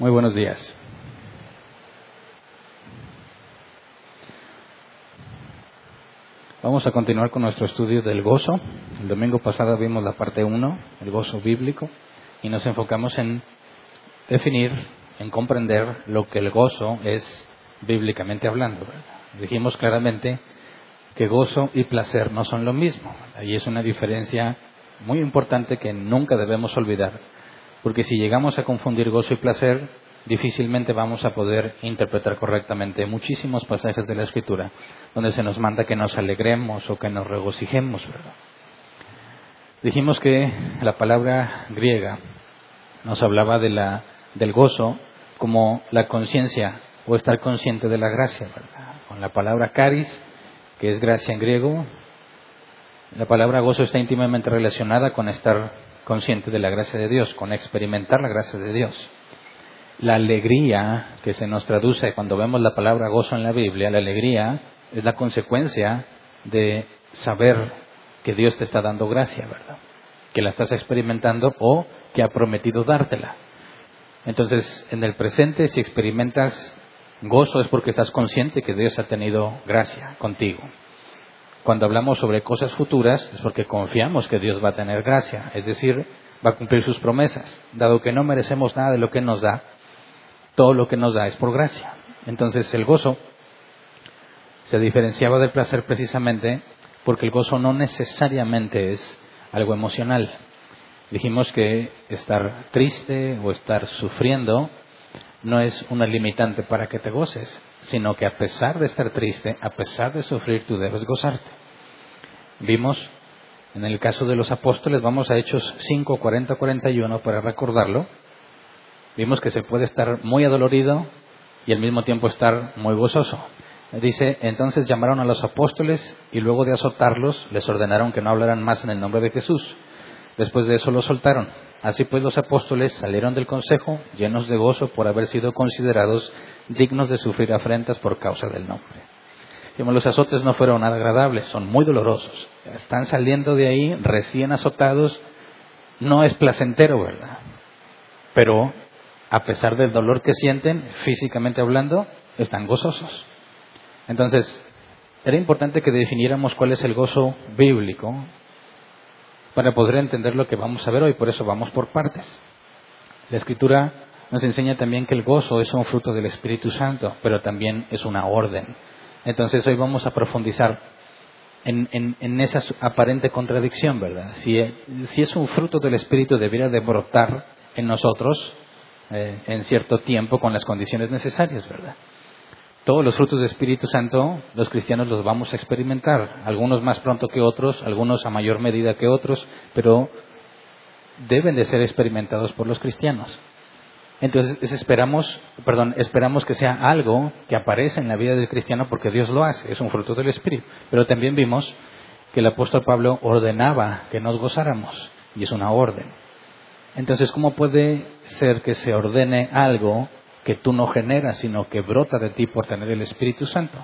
Muy buenos días. Vamos a continuar con nuestro estudio del gozo. El domingo pasado vimos la parte 1, el gozo bíblico, y nos enfocamos en definir, en comprender lo que el gozo es bíblicamente hablando. Dijimos claramente que gozo y placer no son lo mismo. Ahí es una diferencia muy importante que nunca debemos olvidar, porque si llegamos a confundir gozo y placer, difícilmente vamos a poder interpretar correctamente muchísimos pasajes de la Escritura donde se nos manda que nos alegremos o que nos regocijemos. Dijimos que la palabra griega nos hablaba de la, del gozo como la conciencia o estar consciente de la gracia. Con la palabra caris, que es gracia en griego, la palabra gozo está íntimamente relacionada con estar consciente de la gracia de Dios, con experimentar la gracia de Dios. La alegría que se nos traduce cuando vemos la palabra gozo en la Biblia, la alegría es la consecuencia de saber que Dios te está dando gracia, ¿verdad? Que la estás experimentando o que ha prometido dártela. Entonces, en el presente, si experimentas gozo es porque estás consciente que Dios ha tenido gracia contigo. Cuando hablamos sobre cosas futuras es porque confiamos que Dios va a tener gracia, es decir, va a cumplir sus promesas. Dado que no merecemos nada de lo que nos da, todo lo que nos da es por gracia. Entonces el gozo se diferenciaba del placer precisamente porque el gozo no necesariamente es algo emocional. Dijimos que estar triste o estar sufriendo no es una limitante para que te goces, sino que a pesar de estar triste, a pesar de sufrir, tú debes gozarte. Vimos en el caso de los apóstoles, vamos a Hechos 5, 40, 41 para recordarlo. Vimos que se puede estar muy adolorido y al mismo tiempo estar muy gozoso. Dice, entonces llamaron a los apóstoles y luego de azotarlos les ordenaron que no hablaran más en el nombre de Jesús. Después de eso los soltaron. Así pues los apóstoles salieron del consejo llenos de gozo por haber sido considerados dignos de sufrir afrentas por causa del nombre. los azotes no fueron nada agradables, son muy dolorosos. Están saliendo de ahí recién azotados. No es placentero, ¿verdad? Pero a pesar del dolor que sienten, físicamente hablando, están gozosos. Entonces, era importante que definiéramos cuál es el gozo bíblico para poder entender lo que vamos a ver hoy, por eso vamos por partes. La escritura nos enseña también que el gozo es un fruto del Espíritu Santo, pero también es una orden. Entonces hoy vamos a profundizar en, esa aparente contradicción, ¿verdad? Si, es un fruto del Espíritu, debería de brotar en nosotros eh, en cierto tiempo con las condiciones necesarias, ¿verdad? Todos los frutos del Espíritu Santo, los cristianos los vamos a experimentar, algunos más pronto que otros, algunos a mayor medida que otros, pero deben de ser experimentados por los cristianos. Entonces esperamos, perdón, esperamos que sea algo que aparece en la vida del cristiano porque Dios lo hace, es un fruto del Espíritu. Pero también vimos que el apóstol Pablo ordenaba que nos gozáramos y es una orden. Entonces, ¿cómo puede ser que se ordene algo que tú no generas, sino que brota de ti por tener el Espíritu Santo?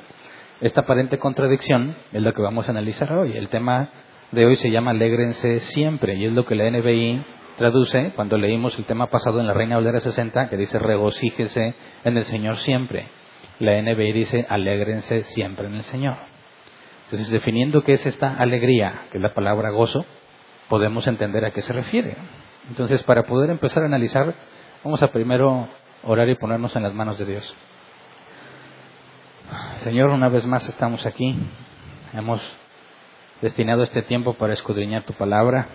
Esta aparente contradicción es lo que vamos a analizar hoy. El tema de hoy se llama Alégrense siempre y es lo que la NBI traduce cuando leímos el tema pasado en la Reina Valera 60 que dice regocíjese en el Señor siempre. La NBI dice alégrense siempre en el Señor. Entonces, definiendo qué es esta alegría, que es la palabra gozo, podemos entender a qué se refiere. Entonces, para poder empezar a analizar, vamos a primero orar y ponernos en las manos de Dios. Señor, una vez más estamos aquí. Hemos destinado este tiempo para escudriñar tu palabra.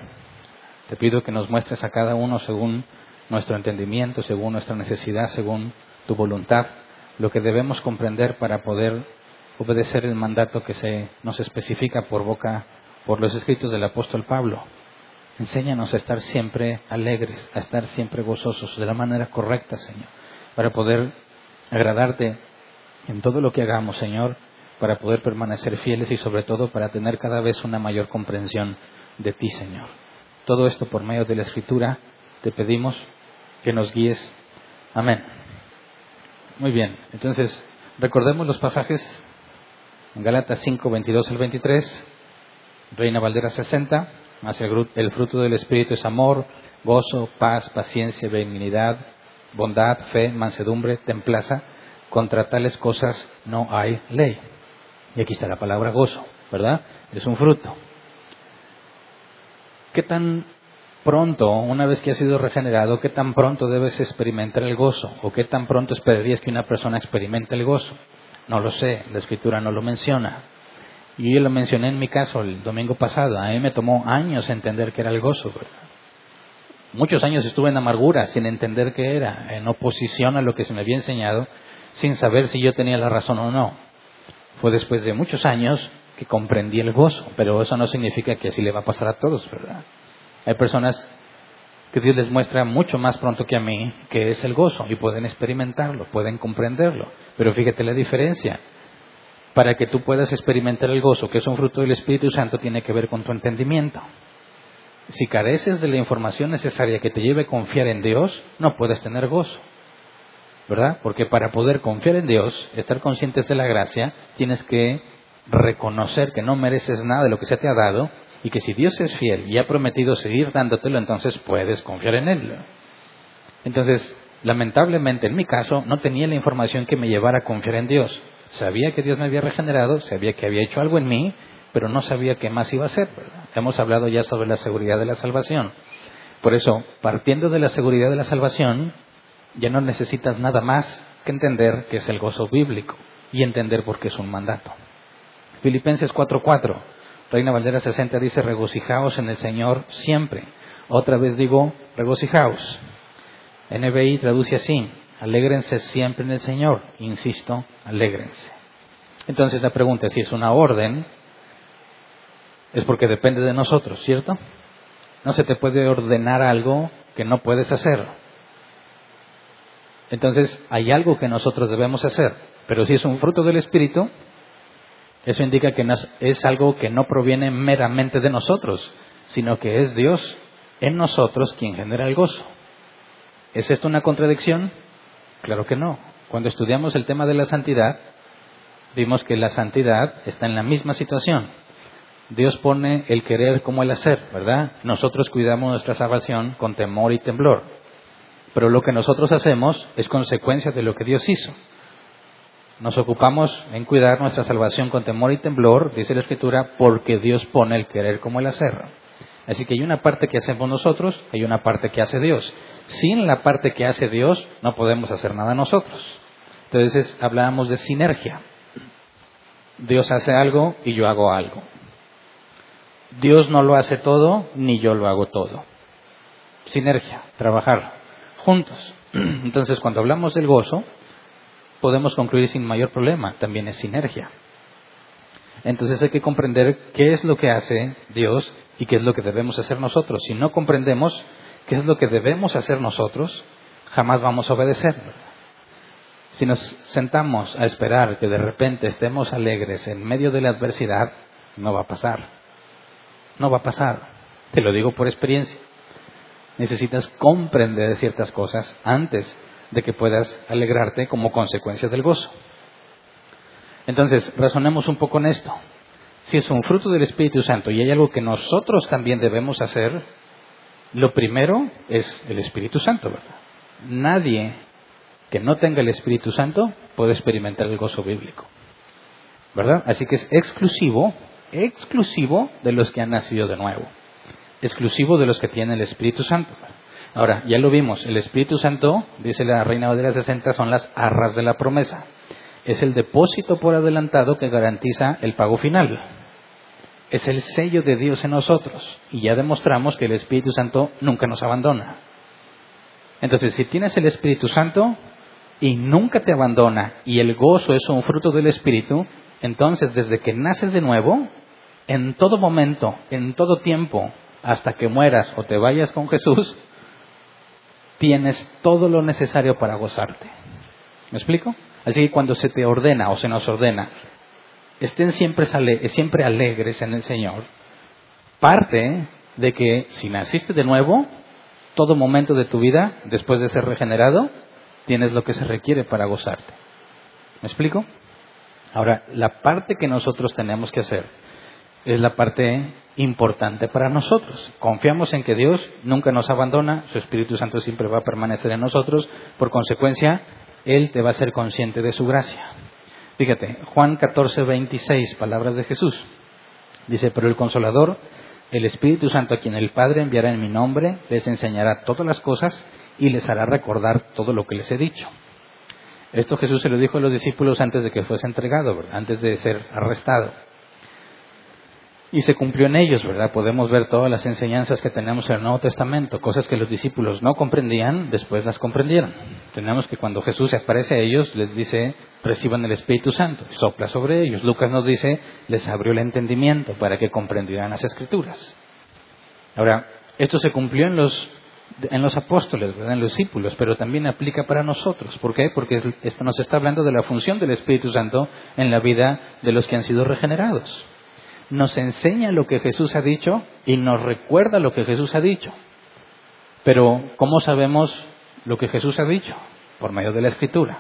Te pido que nos muestres a cada uno según nuestro entendimiento, según nuestra necesidad, según tu voluntad, lo que debemos comprender para poder obedecer el mandato que se nos especifica por boca, por los escritos del apóstol Pablo. Enséñanos a estar siempre alegres, a estar siempre gozosos, de la manera correcta, Señor, para poder agradarte en todo lo que hagamos, Señor, para poder permanecer fieles y sobre todo para tener cada vez una mayor comprensión de ti, Señor. Todo esto por medio de la Escritura te pedimos que nos guíes. Amén. Muy bien, entonces recordemos los pasajes en Galatas 5, 22 al 23, Reina Valdera 60, más el fruto del Espíritu es amor, gozo, paz, paciencia, benignidad, bondad, fe, mansedumbre, templaza. Contra tales cosas no hay ley. Y aquí está la palabra gozo, ¿verdad? Es un fruto. ¿Qué tan pronto, una vez que has sido regenerado, qué tan pronto debes experimentar el gozo? ¿O qué tan pronto esperarías que una persona experimente el gozo? No lo sé, la escritura no lo menciona. Y yo lo mencioné en mi caso el domingo pasado. A mí me tomó años entender qué era el gozo. Muchos años estuve en amargura sin entender qué era, en oposición a lo que se me había enseñado, sin saber si yo tenía la razón o no. Fue después de muchos años que comprendí el gozo, pero eso no significa que así le va a pasar a todos, ¿verdad? Hay personas que Dios les muestra mucho más pronto que a mí que es el gozo y pueden experimentarlo, pueden comprenderlo. Pero fíjate la diferencia. Para que tú puedas experimentar el gozo, que es un fruto del Espíritu Santo, tiene que ver con tu entendimiento. Si careces de la información necesaria que te lleve a confiar en Dios, no puedes tener gozo. ¿Verdad? Porque para poder confiar en Dios, estar conscientes de la gracia, tienes que reconocer que no mereces nada de lo que se te ha dado y que si Dios es fiel y ha prometido seguir dándotelo, entonces puedes confiar en Él. Entonces, lamentablemente en mi caso no tenía la información que me llevara a confiar en Dios. Sabía que Dios me había regenerado, sabía que había hecho algo en mí, pero no sabía qué más iba a hacer. Hemos hablado ya sobre la seguridad de la salvación. Por eso, partiendo de la seguridad de la salvación, ya no necesitas nada más que entender que es el gozo bíblico y entender por qué es un mandato. Filipenses 4:4 Reina Valdera 60 dice, regocijaos en el Señor siempre. Otra vez digo, regocijaos. NBI traduce así, alégrense siempre en el Señor. Insisto, alégrense. Entonces la pregunta es si es una orden, es porque depende de nosotros, ¿cierto? No se te puede ordenar algo que no puedes hacer. Entonces hay algo que nosotros debemos hacer, pero si es un fruto del Espíritu, eso indica que es algo que no proviene meramente de nosotros, sino que es Dios en nosotros quien genera el gozo. ¿Es esto una contradicción? Claro que no. Cuando estudiamos el tema de la santidad, vimos que la santidad está en la misma situación. Dios pone el querer como el hacer, ¿verdad? Nosotros cuidamos nuestra salvación con temor y temblor. Pero lo que nosotros hacemos es consecuencia de lo que Dios hizo. Nos ocupamos en cuidar nuestra salvación con temor y temblor, dice la Escritura, porque Dios pone el querer como el hacer. Así que hay una parte que hacemos nosotros, hay una parte que hace Dios. Sin la parte que hace Dios, no podemos hacer nada nosotros. Entonces hablábamos de sinergia. Dios hace algo y yo hago algo. Dios no lo hace todo, ni yo lo hago todo. Sinergia, trabajar juntos. Entonces, cuando hablamos del gozo, podemos concluir sin mayor problema, también es sinergia. Entonces hay que comprender qué es lo que hace Dios y qué es lo que debemos hacer nosotros. Si no comprendemos qué es lo que debemos hacer nosotros, jamás vamos a obedecer. Si nos sentamos a esperar que de repente estemos alegres en medio de la adversidad, no va a pasar. No va a pasar. Te lo digo por experiencia. Necesitas comprender ciertas cosas antes de que puedas alegrarte como consecuencia del gozo. Entonces, razonemos un poco en esto. Si es un fruto del Espíritu Santo y hay algo que nosotros también debemos hacer, lo primero es el Espíritu Santo, ¿verdad? Nadie que no tenga el Espíritu Santo puede experimentar el gozo bíblico, ¿verdad? Así que es exclusivo, exclusivo de los que han nacido de nuevo, exclusivo de los que tienen el Espíritu Santo. Ahora, ya lo vimos, el Espíritu Santo, dice la Reina las 60, son las arras de la promesa. Es el depósito por adelantado que garantiza el pago final. Es el sello de Dios en nosotros. Y ya demostramos que el Espíritu Santo nunca nos abandona. Entonces, si tienes el Espíritu Santo y nunca te abandona y el gozo es un fruto del Espíritu, entonces desde que naces de nuevo, en todo momento, en todo tiempo, hasta que mueras o te vayas con Jesús, tienes todo lo necesario para gozarte. ¿Me explico? Así que cuando se te ordena o se nos ordena, estén siempre, siempre alegres en el Señor, parte de que si naciste de nuevo, todo momento de tu vida, después de ser regenerado, tienes lo que se requiere para gozarte. ¿Me explico? Ahora, la parte que nosotros tenemos que hacer es la parte importante para nosotros. Confiamos en que Dios nunca nos abandona, su Espíritu Santo siempre va a permanecer en nosotros, por consecuencia, Él te va a ser consciente de su gracia. Fíjate, Juan 14, 26, palabras de Jesús. Dice, pero el consolador, el Espíritu Santo a quien el Padre enviará en mi nombre, les enseñará todas las cosas y les hará recordar todo lo que les he dicho. Esto Jesús se lo dijo a los discípulos antes de que fuese entregado, antes de ser arrestado. Y se cumplió en ellos, ¿verdad? Podemos ver todas las enseñanzas que tenemos en el Nuevo Testamento, cosas que los discípulos no comprendían, después las comprendieron. Tenemos que cuando Jesús se aparece a ellos, les dice, reciban el Espíritu Santo, sopla sobre ellos. Lucas nos dice, les abrió el entendimiento para que comprendieran las Escrituras. Ahora, esto se cumplió en los, en los apóstoles, ¿verdad? en los discípulos, pero también aplica para nosotros. ¿Por qué? Porque esto nos está hablando de la función del Espíritu Santo en la vida de los que han sido regenerados nos enseña lo que Jesús ha dicho y nos recuerda lo que Jesús ha dicho. Pero, ¿cómo sabemos lo que Jesús ha dicho? Por medio de la Escritura.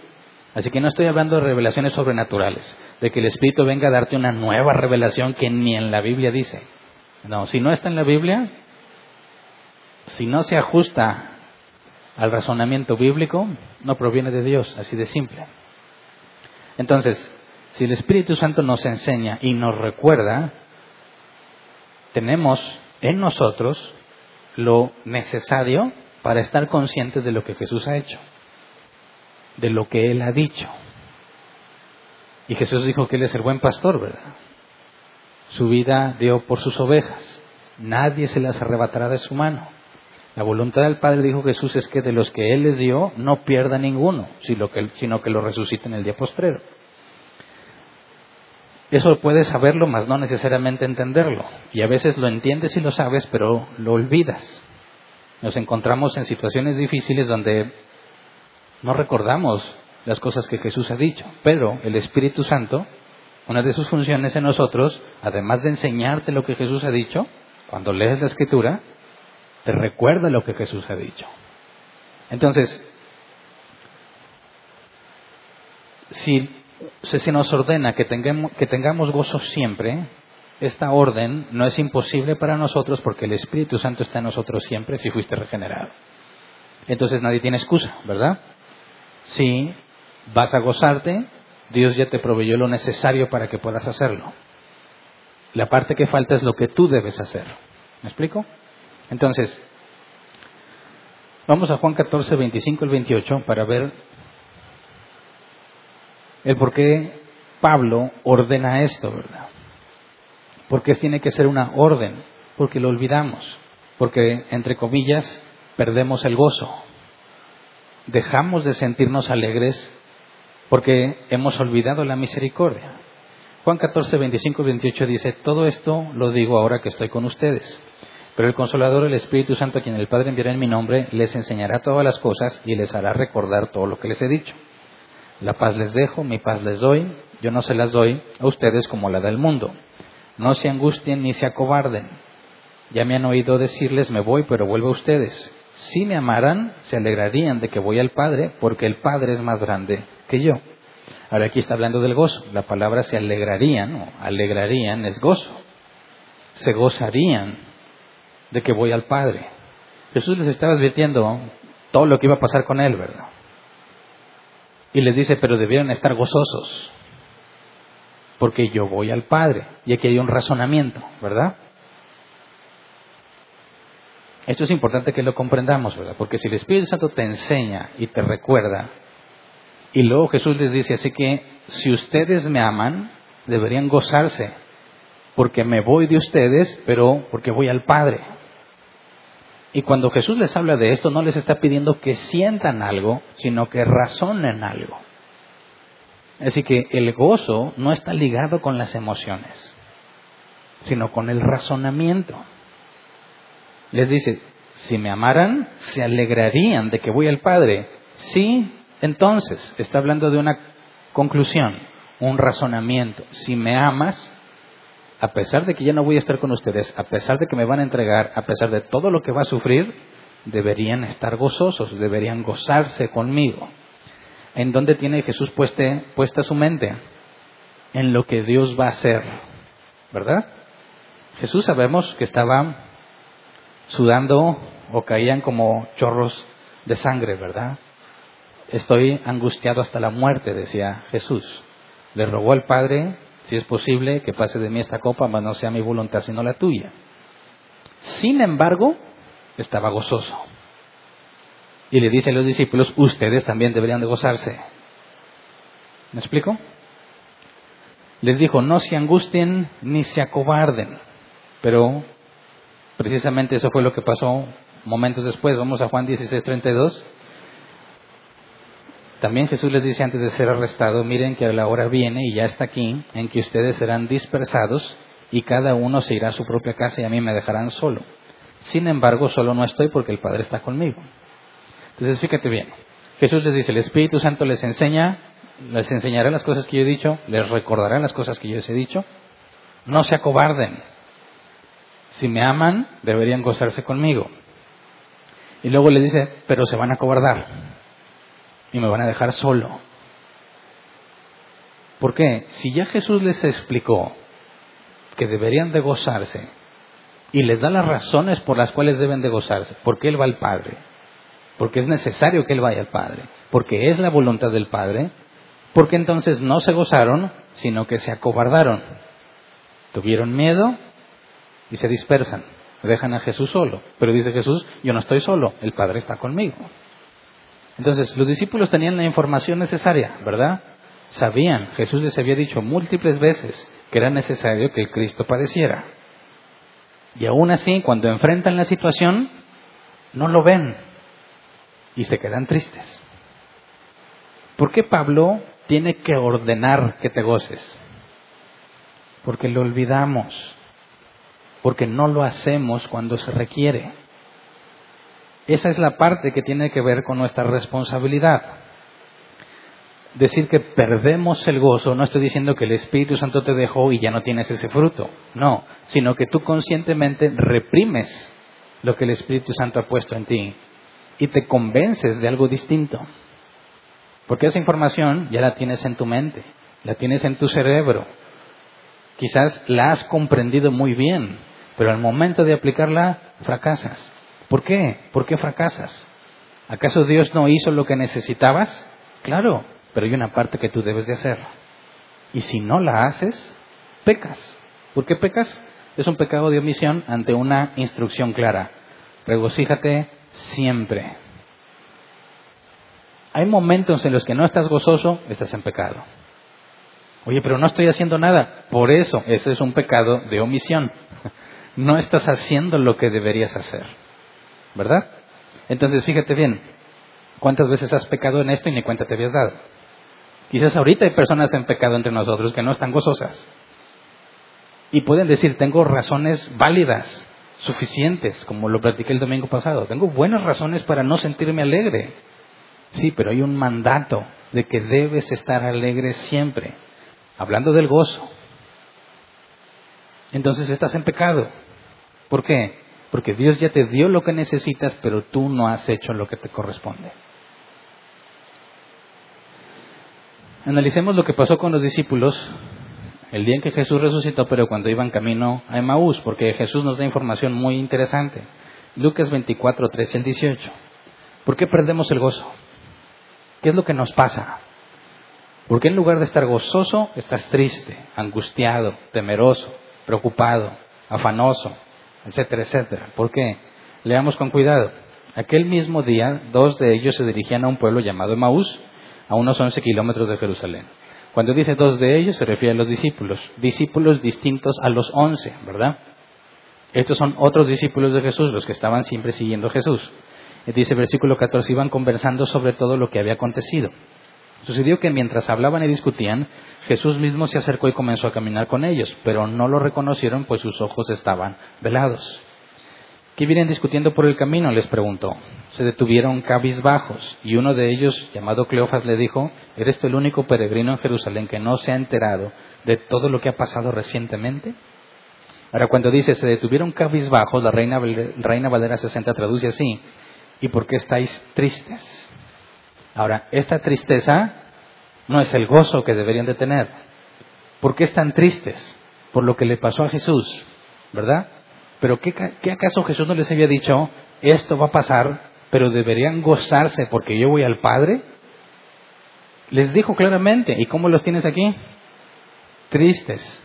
Así que no estoy hablando de revelaciones sobrenaturales, de que el Espíritu venga a darte una nueva revelación que ni en la Biblia dice. No, si no está en la Biblia, si no se ajusta al razonamiento bíblico, no proviene de Dios, así de simple. Entonces, si el Espíritu Santo nos enseña y nos recuerda, tenemos en nosotros lo necesario para estar conscientes de lo que Jesús ha hecho, de lo que Él ha dicho. Y Jesús dijo que Él es el buen pastor, ¿verdad? Su vida dio por sus ovejas. Nadie se las arrebatará de su mano. La voluntad del Padre, dijo Jesús, es que de los que Él le dio no pierda ninguno, sino que, lo resucite en el día postrero. Eso puedes saberlo, mas no necesariamente entenderlo. Y a veces lo entiendes y lo sabes, pero lo olvidas. Nos encontramos en situaciones difíciles donde no recordamos las cosas que Jesús ha dicho, pero el Espíritu Santo, una de sus funciones en nosotros, además de enseñarte lo que Jesús ha dicho, cuando lees la Escritura, te recuerda lo que Jesús ha dicho. Entonces, si se nos ordena que tengamos, que gozo siempre, esta orden no es imposible para nosotros porque el Espíritu Santo está en nosotros siempre si fuiste regenerado. Entonces nadie tiene excusa, ¿verdad? Si vas a gozarte, Dios ya te proveyó lo necesario para que puedas hacerlo. La parte que falta es lo que tú debes hacer. ¿Me explico? Entonces, vamos a Juan 14, 25 y 28 para ver el por qué Pablo ordena esto, ¿verdad? Porque tiene que ser una orden, porque lo olvidamos, porque, entre comillas, perdemos el gozo, dejamos de sentirnos alegres porque hemos olvidado la misericordia. Juan 14, 25 y 28 dice, todo esto lo digo ahora que estoy con ustedes. Pero el consolador, el Espíritu Santo, a quien el Padre enviará en mi nombre, les enseñará todas las cosas y les hará recordar todo lo que les he dicho. La paz les dejo, mi paz les doy, yo no se las doy a ustedes como la del mundo. No se angustien ni se acobarden. Ya me han oído decirles, me voy, pero vuelvo a ustedes. Si me amaran, se alegrarían de que voy al Padre, porque el Padre es más grande que yo. Ahora aquí está hablando del gozo. La palabra se alegrarían, o alegrarían es gozo. Se gozarían de que voy al Padre. Jesús les estaba advirtiendo todo lo que iba a pasar con él, ¿verdad? Y les dice, pero debieron estar gozosos, porque yo voy al Padre. Y aquí hay un razonamiento, ¿verdad? Esto es importante que lo comprendamos, ¿verdad? Porque si el Espíritu Santo te enseña y te recuerda, y luego Jesús les dice, así que si ustedes me aman, deberían gozarse, porque me voy de ustedes, pero porque voy al Padre. Y cuando Jesús les habla de esto, no les está pidiendo que sientan algo, sino que razonen algo. Así que el gozo no está ligado con las emociones, sino con el razonamiento. Les dice, si me amaran, se alegrarían de que voy al Padre. Sí, entonces, está hablando de una conclusión, un razonamiento. Si me amas, a pesar de que ya no voy a estar con ustedes, a pesar de que me van a entregar, a pesar de todo lo que va a sufrir, deberían estar gozosos, deberían gozarse conmigo. ¿En dónde tiene Jesús puesta su mente? En lo que Dios va a hacer, ¿verdad? Jesús sabemos que estaba sudando o caían como chorros de sangre, ¿verdad? Estoy angustiado hasta la muerte, decía Jesús. Le rogó al Padre, si es posible, que pase de mí esta copa, mas no sea mi voluntad sino la tuya. Sin embargo, estaba gozoso. Y le dice a los discípulos, ustedes también deberían de gozarse. ¿Me explico? Les dijo, no se angustien ni se acobarden. Pero precisamente eso fue lo que pasó momentos después. Vamos a Juan 16, 32. También Jesús les dice antes de ser arrestado, miren que la hora viene y ya está aquí, en que ustedes serán dispersados y cada uno se irá a su propia casa y a mí me dejarán solo. Sin embargo, solo no estoy porque el Padre está conmigo. Entonces, fíjate bien. Jesús les dice, el Espíritu Santo les enseña, les enseñará las cosas que yo he dicho, les recordará las cosas que yo les he dicho. No se acobarden. Si me aman, deberían gozarse conmigo. Y luego le dice, pero se van a acobardar y me van a dejar solo. ¿Por qué? Si ya Jesús les explicó que deberían de gozarse y les da las razones por las cuales deben de gozarse, porque Él va al Padre, porque es necesario que Él vaya al Padre, porque es la voluntad del Padre, porque entonces no se gozaron, sino que se acobardaron, tuvieron miedo y se dispersan, dejan a Jesús solo. Pero dice Jesús, yo no estoy solo, el Padre está conmigo. Entonces, los discípulos tenían la información necesaria, ¿verdad? Sabían, Jesús les había dicho múltiples veces que era necesario que el Cristo padeciera. Y aún así, cuando enfrentan la situación, no lo ven y se quedan tristes. ¿Por qué Pablo tiene que ordenar que te goces? Porque lo olvidamos, porque no lo hacemos cuando se requiere. Esa es la parte que tiene que ver con nuestra responsabilidad. Decir que perdemos el gozo, no estoy diciendo que el Espíritu Santo te dejó y ya no tienes ese fruto, no, sino que tú conscientemente reprimes lo que el Espíritu Santo ha puesto en ti y te convences de algo distinto. Porque esa información ya la tienes en tu mente, la tienes en tu cerebro. Quizás la has comprendido muy bien, pero al momento de aplicarla fracasas. ¿Por qué? ¿Por qué fracasas? ¿Acaso Dios no hizo lo que necesitabas? Claro, pero hay una parte que tú debes de hacer. Y si no la haces, pecas. ¿Por qué pecas? Es un pecado de omisión ante una instrucción clara. Regocíjate siempre. Hay momentos en los que no estás gozoso, estás en pecado. Oye, pero no estoy haciendo nada. Por eso, ese es un pecado de omisión. No estás haciendo lo que deberías hacer. ¿Verdad? Entonces, fíjate bien, ¿cuántas veces has pecado en esto y ni cuenta te habías dado? Quizás ahorita hay personas en pecado entre nosotros que no están gozosas. Y pueden decir, tengo razones válidas, suficientes, como lo platiqué el domingo pasado. Tengo buenas razones para no sentirme alegre. Sí, pero hay un mandato de que debes estar alegre siempre. Hablando del gozo. Entonces estás en pecado. ¿Por qué? Porque Dios ya te dio lo que necesitas, pero tú no has hecho lo que te corresponde. Analicemos lo que pasó con los discípulos el día en que Jesús resucitó, pero cuando iban camino a Emaús, porque Jesús nos da información muy interesante. Lucas 24, 13 al 18. ¿Por qué perdemos el gozo? ¿Qué es lo que nos pasa? ¿Por qué en lugar de estar gozoso, estás triste, angustiado, temeroso, preocupado, afanoso, etcétera, etcétera. ¿Por qué? Leamos con cuidado. Aquel mismo día, dos de ellos se dirigían a un pueblo llamado Emaús, a unos 11 kilómetros de Jerusalén. Cuando dice dos de ellos, se refiere a los discípulos, discípulos distintos a los once, ¿verdad? Estos son otros discípulos de Jesús, los que estaban siempre siguiendo a Jesús. Dice versículo 14, iban conversando sobre todo lo que había acontecido. Sucedió que mientras hablaban y discutían, Jesús mismo se acercó y comenzó a caminar con ellos, pero no lo reconocieron pues sus ojos estaban velados. ¿Qué vienen discutiendo por el camino? les preguntó. Se detuvieron cabizbajos y uno de ellos, llamado Cleofas, le dijo, ¿eres tú el único peregrino en Jerusalén que no se ha enterado de todo lo que ha pasado recientemente? Ahora, cuando dice se detuvieron cabizbajos, la reina, reina Valera 60 traduce así, ¿y por qué estáis tristes? Ahora, esta tristeza no es el gozo que deberían de tener. ¿Por qué están tristes? Por lo que le pasó a Jesús. ¿verdad? Pero ¿qué, ¿qué, acaso Jesús no les había dicho, esto va a pasar, pero deberían gozarse porque yo voy al Padre? Les dijo claramente, ¿y cómo los tienes aquí? Tristes,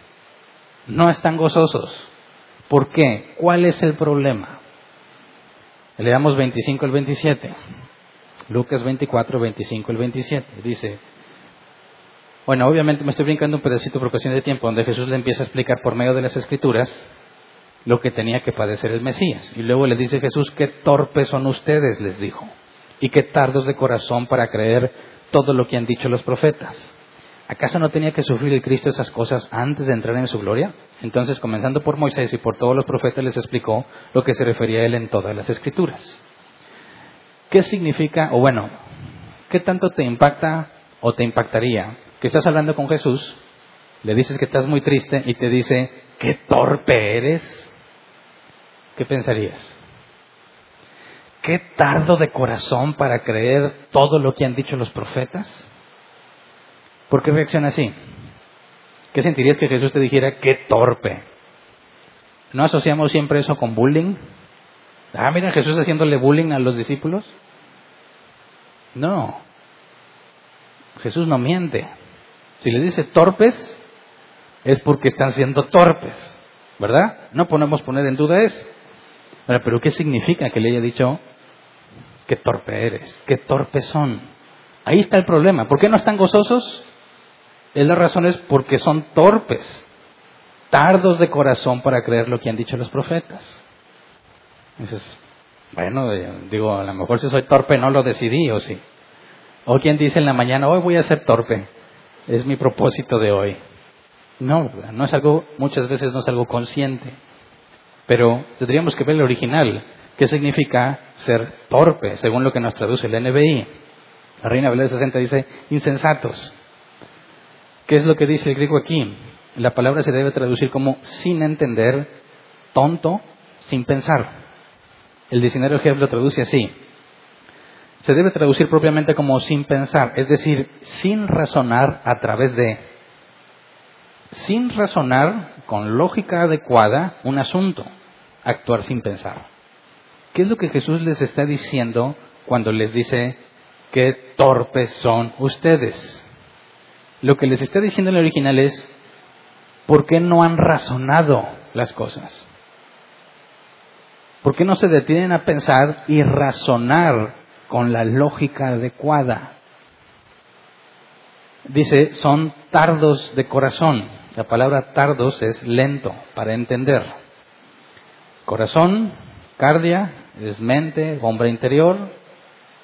no están gozosos. ¿Por qué? ¿Cuál es el problema? Le damos 25 al 27. Lucas 24, 25 al 27. Dice, bueno, obviamente me estoy brincando un pedacito por cuestión de tiempo, donde Jesús le empieza a explicar por medio de las escrituras lo que tenía que padecer el Mesías. Y luego le dice Jesús, qué torpes son ustedes, les dijo, y qué tardos de corazón para creer todo lo que han dicho los profetas. ¿Acaso no tenía que sufrir el Cristo esas cosas antes de entrar en su gloria? Entonces, comenzando por Moisés y por todos los profetas, les explicó lo que se refería a él en todas las escrituras. ¿Qué significa, o bueno, qué tanto te impacta o te impactaría estás hablando con Jesús, le dices que estás muy triste y te dice, qué torpe eres? ¿Qué pensarías? ¿Qué tardo de corazón para creer todo lo que han dicho los profetas? ¿Por qué reacciona así? ¿Qué sentirías que Jesús te dijera, qué torpe? ¿No asociamos siempre eso con bullying? Ah, mira, Jesús haciéndole bullying a los discípulos. No. Jesús no miente. Si le dice torpes, es porque están siendo torpes. ¿Verdad? No podemos poner en duda eso. pero ¿qué significa que le haya dicho, qué torpe eres, qué torpes son? Ahí está el problema. ¿Por qué no están gozosos? Es la razón es porque son torpes, tardos de corazón para creer lo que han dicho los profetas. Dices, bueno, eh, digo, a lo mejor si soy torpe no lo decidí, o sí. O quien dice en la mañana, hoy voy a ser torpe, es mi propósito de hoy. No, no es algo, muchas veces no es algo consciente. Pero tendríamos que ver el original. ¿Qué significa ser torpe? Según lo que nos traduce el NBI. La Reina Valera 60 dice, insensatos. ¿Qué es lo que dice el griego aquí? La palabra se debe traducir como sin entender, tonto, sin pensar. El diccionario Jeff lo traduce así. Se debe traducir propiamente como sin pensar, es decir, sin razonar a través de, sin razonar con lógica adecuada un asunto, actuar sin pensar. ¿Qué es lo que Jesús les está diciendo cuando les dice que torpes son ustedes? lo que les está diciendo en el original es, ¿por qué no han razonado las cosas? ¿Por qué no se detienen a pensar y razonar con la lógica adecuada? Dice, son tardos de corazón. La palabra tardos es lento para entender. Corazón, cardia, es mente, hombre interior,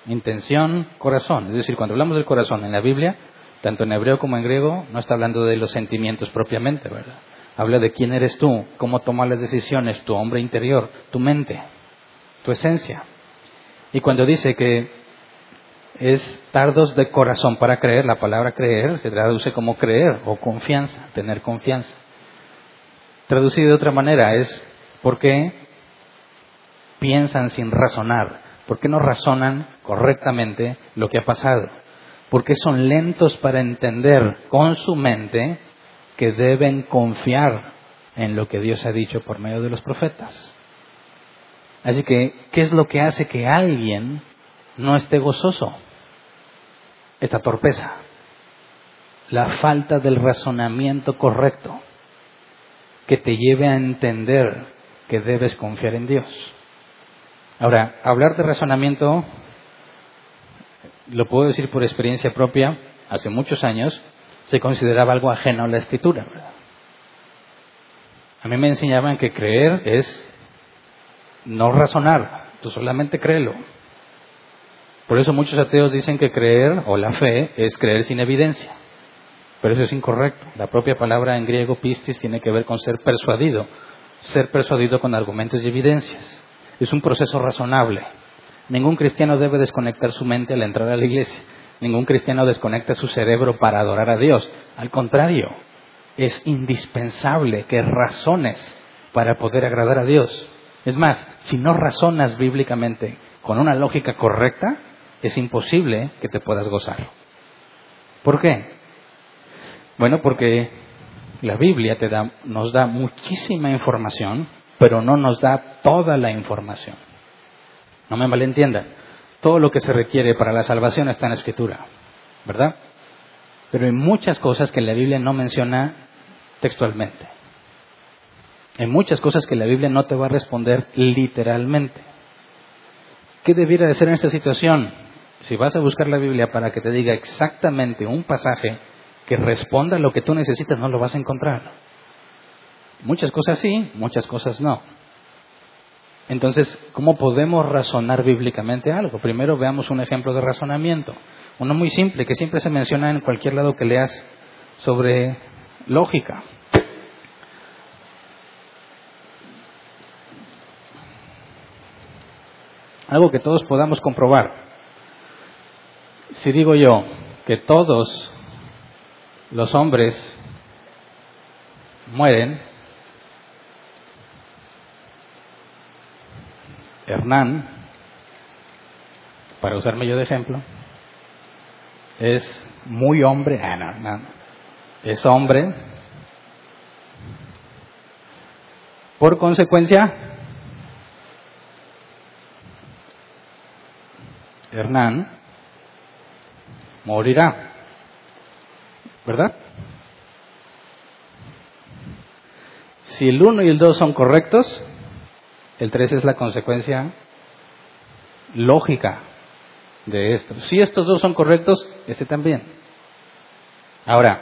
intención, corazón. Es decir, cuando hablamos del corazón en la Biblia, tanto en hebreo como en griego, no está hablando de los sentimientos propiamente, ¿verdad? Habla de quién eres tú, cómo tomas las decisiones, tu hombre interior, tu mente, tu esencia. Y cuando dice que es tardos de corazón para creer, la palabra creer se traduce como creer o confianza, tener confianza. Traducido de otra manera es porque piensan sin razonar, porque no razonan correctamente lo que ha pasado porque son lentos para entender con su mente que deben confiar en lo que Dios ha dicho por medio de los profetas. Así que, ¿qué es lo que hace que alguien no esté gozoso? Esta torpeza, la falta del razonamiento correcto que te lleve a entender que debes confiar en Dios. Ahora, hablar de razonamiento lo puedo decir por experiencia propia, hace muchos años se consideraba algo ajeno a la escritura. A mí me enseñaban que creer es no razonar, tú solamente créelo. Por eso muchos ateos dicen que creer o la fe es creer sin evidencia. Pero eso es incorrecto. La propia palabra en griego pistis tiene que ver con ser persuadido, ser persuadido con argumentos y evidencias. Es un proceso razonable. Ningún cristiano debe desconectar su mente al entrar a la iglesia. Ningún cristiano desconecta su cerebro para adorar a Dios. Al contrario, es indispensable que razones para poder agradar a Dios. Es más, si no razonas bíblicamente con una lógica correcta, es imposible que te puedas gozar. ¿Por qué? Bueno, porque La Biblia te da, nos da muchísima información, pero no nos da toda la información. No me malentiendan. Todo lo que se requiere para la salvación está en la Escritura, ¿verdad? Pero hay muchas cosas que la Biblia no menciona textualmente. Hay muchas cosas que la Biblia no te va a responder literalmente. ¿Qué debiera de ser en esta situación? Si vas a buscar la Biblia para que te diga exactamente un pasaje que responda a lo que tú necesitas, no lo vas a encontrar. Muchas cosas sí, muchas cosas no. Entonces, ¿cómo podemos razonar bíblicamente algo? Primero veamos un ejemplo de razonamiento. Uno muy simple que siempre se menciona en cualquier lado que leas sobre lógica. Algo que todos podamos comprobar. Si digo yo que todos los hombres mueren, Hernán, para usarme yo de ejemplo, es muy hombre, ah, es hombre, por consecuencia, Hernán morirá. ¿Verdad? Si el 1 y el 2 son correctos, el 3 es la consecuencia lógica de esto. Si estos dos son correctos, este también. Ahora,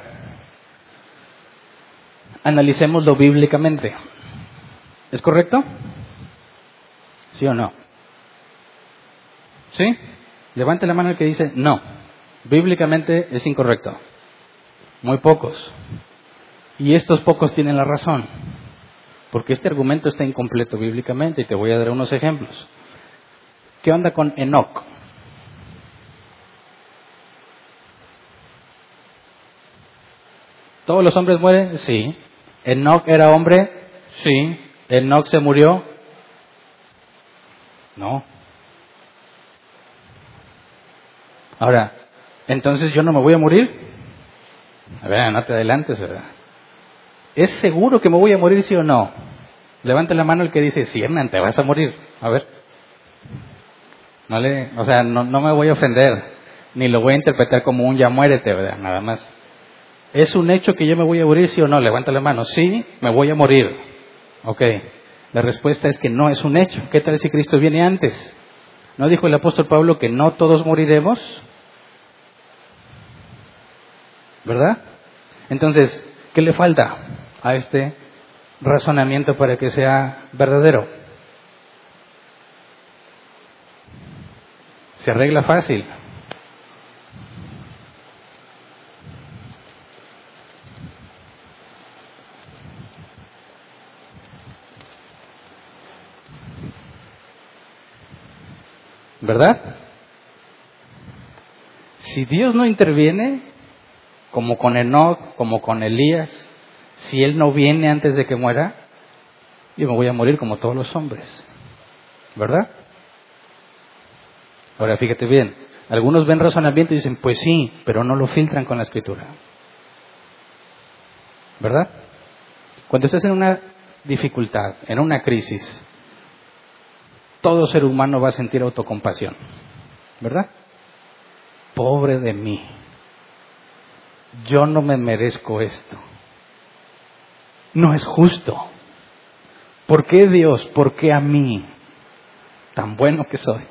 analicémoslo bíblicamente. ¿Es correcto? ¿Sí o no? ¿Sí? Levante la mano el que dice no. Bíblicamente es incorrecto. Muy pocos. Y estos pocos tienen la razón. Porque este argumento está incompleto bíblicamente y te voy a dar unos ejemplos. ¿Qué onda con Enoch? ¿Todos los hombres mueren? Sí. ¿Enoch era hombre? Sí. ¿Enoch se murió? No. Ahora, entonces yo no me voy a morir. A ver, no te adelantes, ¿verdad? ¿Es seguro que me voy a morir, sí o no? Levante la mano el que dice, sí, Hernán, te vas a morir. A ver. No le, o sea, no, no me voy a ofender, ni lo voy a interpretar como un ya muérete, ¿verdad? Nada más. ¿Es un hecho que yo me voy a morir, sí o no? Levanta la mano. Sí, me voy a morir. Ok. La respuesta es que no es un hecho. ¿Qué tal si Cristo viene antes? ¿No dijo el apóstol Pablo que no todos moriremos? ¿Verdad? Entonces, ¿qué le falta a este razonamiento para que sea verdadero? Se arregla fácil. ¿Verdad? Si Dios no interviene, como con Enoch, como con Elías, si él no viene antes de que muera, yo me voy a morir como todos los hombres. ¿Verdad? Ahora fíjate bien, algunos ven razonamiento y dicen, pues sí, pero no lo filtran con la escritura. ¿Verdad? Cuando estás en una dificultad, en una crisis, todo ser humano va a sentir autocompasión. ¿Verdad? Pobre de mí yo no me merezco esto. No es justo. ¿Por qué Dios? ¿Por qué a mí? Tan bueno que soy.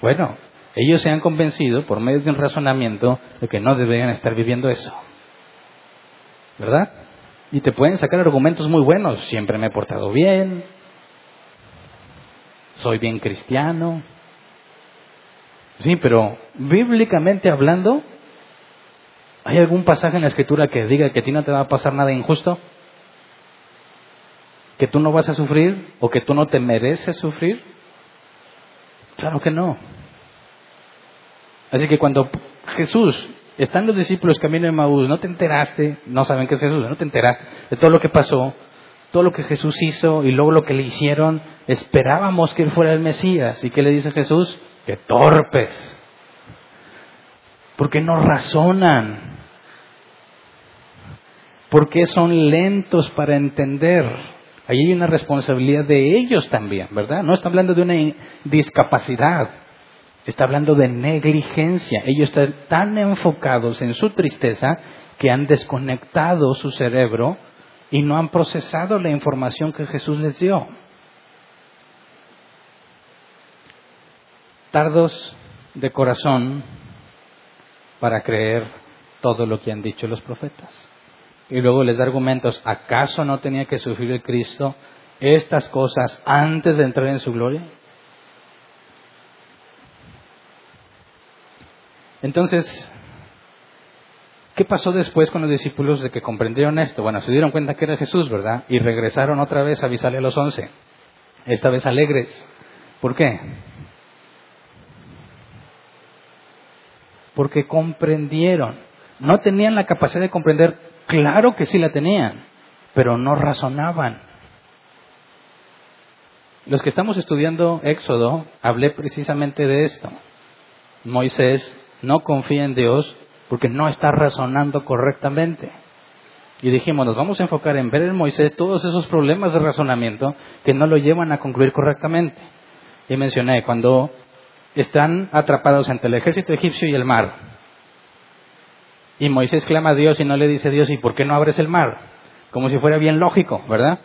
Bueno, ellos se han convencido por medio de un razonamiento de que no deberían estar viviendo eso. ¿Verdad? Y te pueden sacar argumentos muy buenos. Siempre me he portado bien. Soy bien cristiano. Sí, pero bíblicamente hablando, ¿Hay algún pasaje en la escritura que diga que a ti no te va a pasar nada injusto? ¿Que tú no vas a sufrir o que tú no te mereces sufrir? Claro que no. Así que cuando Jesús, están los discípulos camino de Maús, no te enteraste, no saben qué es Jesús, no te enteraste de todo lo que pasó, todo lo que Jesús hizo y luego lo que le hicieron, esperábamos que él fuera el Mesías. ¿Y qué le dice Jesús? Que torpes. Porque no razonan. ¿Por qué son lentos para entender? Ahí hay una responsabilidad de ellos también, ¿verdad? No está hablando de una discapacidad, está hablando de negligencia. Ellos están tan enfocados en su tristeza que han desconectado su cerebro y no han procesado la información que Jesús les dio. Tardos de corazón para creer todo lo que han dicho los profetas. Y luego les da argumentos, ¿acaso no tenía que sufrir el Cristo estas cosas antes de entrar en su gloria? Entonces, ¿qué pasó después con los discípulos de que comprendieron esto? Bueno, se dieron cuenta que era Jesús, ¿verdad? Y regresaron otra vez a avisarle a los once, esta vez alegres. ¿Por qué? Porque comprendieron. No tenían la capacidad de comprender, claro que sí la tenían, pero no razonaban. Los que estamos estudiando Éxodo, hablé precisamente de esto. Moisés no confía en Dios porque no está razonando correctamente. Y dijimos, nos vamos a enfocar en ver en Moisés todos esos problemas de razonamiento que no lo llevan a concluir correctamente. Y mencioné, cuando están atrapados entre el ejército egipcio y el mar, y Moisés clama a Dios y no le dice a Dios, ¿y por qué no abres el mar? Como si fuera bien lógico, ¿verdad?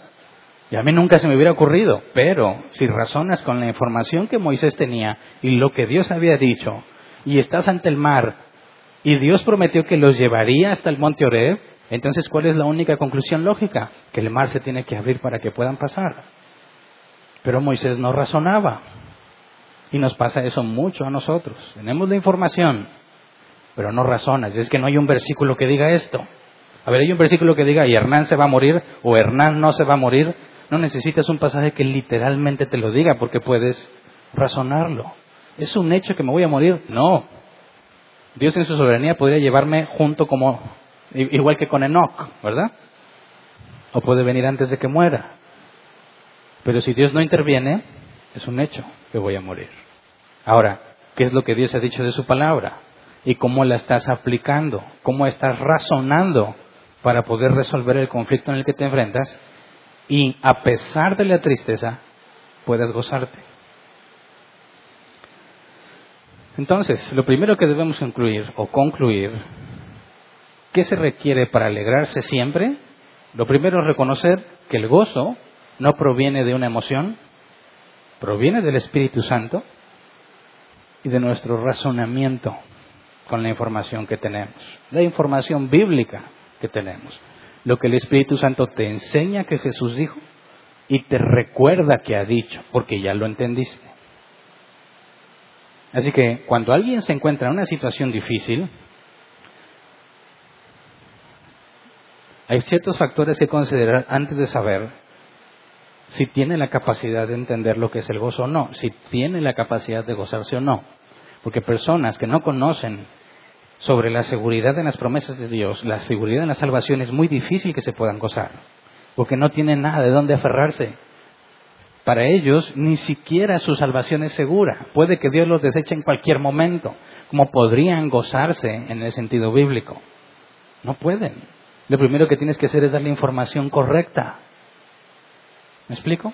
Y a mí nunca se me hubiera ocurrido, pero si razonas con la información que Moisés tenía y lo que Dios había dicho, y estás ante el mar y Dios prometió que los llevaría hasta el monte Oreb, entonces ¿cuál es la única conclusión lógica? Que el mar se tiene que abrir para que puedan pasar. Pero Moisés no razonaba. Y nos pasa eso mucho a nosotros. Tenemos la información, pero no razonas. Es que no hay un versículo que diga esto. A ver, hay un versículo que diga, y Hernán se va a morir, o Hernán no se va a morir. No necesitas un pasaje que literalmente te lo diga, porque puedes razonarlo. ¿Es un hecho que me voy a morir? No. Dios en su soberanía podría llevarme junto como, igual que con Enoch, ¿verdad? O puede venir antes de que muera. Pero si Dios no interviene, es un hecho que voy a morir. Ahora, ¿qué es lo que Dios ha dicho de su palabra? ¿Y cómo la estás aplicando? ¿Cómo estás razonando para poder resolver el conflicto en el que te enfrentas? Y a pesar de la tristeza, puedas gozarte. Entonces, lo primero que debemos incluir o concluir, ¿qué se requiere para alegrarse siempre? Lo primero es reconocer que el gozo no proviene de una emoción, proviene del Espíritu Santo y de nuestro razonamiento con la información que tenemos, la información bíblica que tenemos, lo que el Espíritu Santo te enseña que Jesús dijo y te recuerda que ha dicho, porque ya lo entendiste. Así que cuando alguien se encuentra en una situación difícil, hay ciertos factores que considerar antes de saber si tiene la capacidad de entender lo que es el gozo o no, si tiene la capacidad de gozarse o no. Porque personas que no conocen sobre la seguridad de las promesas de Dios, la seguridad en la salvación es muy difícil que se puedan gozar, porque no tienen nada de dónde aferrarse. Para ellos ni siquiera su salvación es segura. Puede que Dios los deseche en cualquier momento, como podrían gozarse en el sentido bíblico. No pueden. Lo primero que tienes que hacer es darle información correcta. ¿Me explico?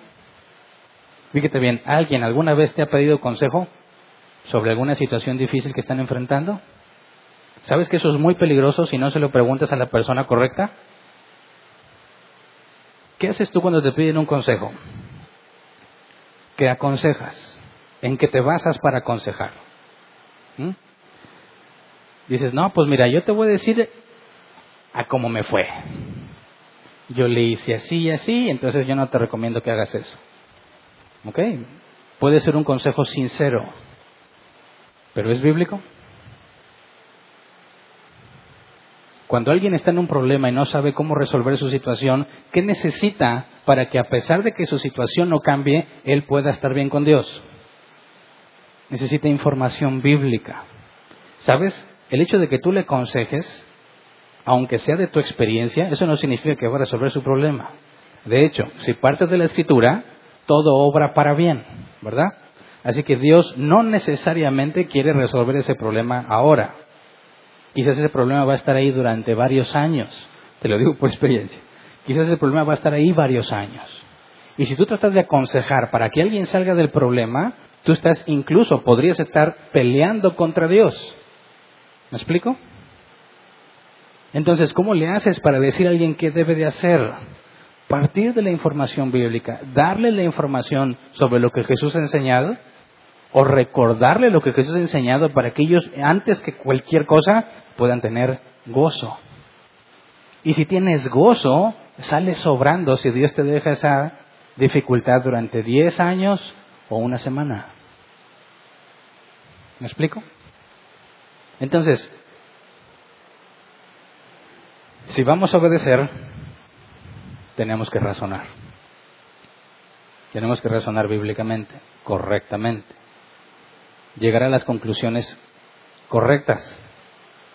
Fíjate bien, ¿alguien alguna vez te ha pedido consejo sobre alguna situación difícil que están enfrentando? ¿Sabes que eso es muy peligroso si no se lo preguntas a la persona correcta? ¿Qué haces tú cuando te piden un consejo? que aconsejas, en que te basas para aconsejar. ¿Mm? Dices, no, pues mira, yo te voy a decir a cómo me fue. Yo le hice así y así, entonces yo no te recomiendo que hagas eso. ¿Ok? Puede ser un consejo sincero, pero ¿es bíblico? Cuando alguien está en un problema y no sabe cómo resolver su situación, ¿qué necesita para que a pesar de que su situación no cambie, él pueda estar bien con Dios? Necesita información bíblica. ¿Sabes? El hecho de que tú le aconsejes, aunque sea de tu experiencia, eso no significa que va a resolver su problema. De hecho, si partes de la escritura, todo obra para bien, ¿verdad? Así que Dios no necesariamente quiere resolver ese problema ahora. Quizás ese problema va a estar ahí durante varios años, Te lo digo por experiencia. Quizás el problema va a estar ahí varios años. Y si tú tratas de aconsejar para que alguien salga del problema, tú estás incluso, podrías estar peleando contra Dios. ¿Me explico? Entonces, ¿cómo le haces para decir a alguien qué debe de hacer? Partir de la información bíblica, darle la información sobre lo que Jesús ha enseñado o recordarle lo que Jesús ha enseñado para que ellos, antes que cualquier cosa, puedan tener gozo. Y si tienes gozo, sale sobrando si Dios te deja esa dificultad durante 10 años o una semana. ¿Me explico? Entonces, si vamos a obedecer, tenemos que razonar. Tenemos que razonar bíblicamente, correctamente. Llegar a las conclusiones correctas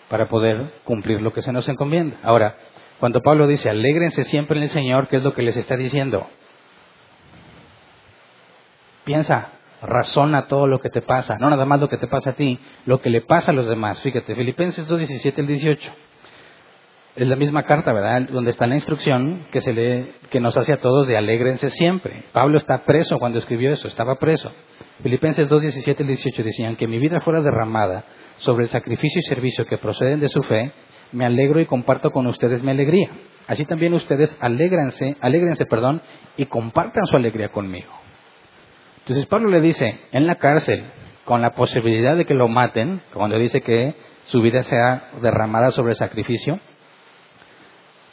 para poder cumplir lo que se nos encomienda. Ahora, cuando Pablo dice, alégrense siempre en el Señor, ¿qué es lo que les está diciendo? Piensa, razona todo lo que te pasa, no nada más lo que te pasa a ti, lo que le pasa a los demás. Fíjate, Filipenses 2, 17 al 18. Es la misma carta, ¿verdad? Donde está la instrucción que, se lee, que nos hace a todos de alégrense siempre. Pablo está preso cuando escribió eso, estaba preso. Filipenses 2, 17 al 18 decían que mi vida fuera derramada sobre el sacrificio y servicio que proceden de su fe, me alegro y comparto con ustedes mi alegría. Así también ustedes alégrense, alégrense, perdón, y compartan su alegría conmigo. Entonces Pablo le dice, en la cárcel, con la posibilidad de que lo maten, cuando dice que su vida sea derramada sobre el sacrificio,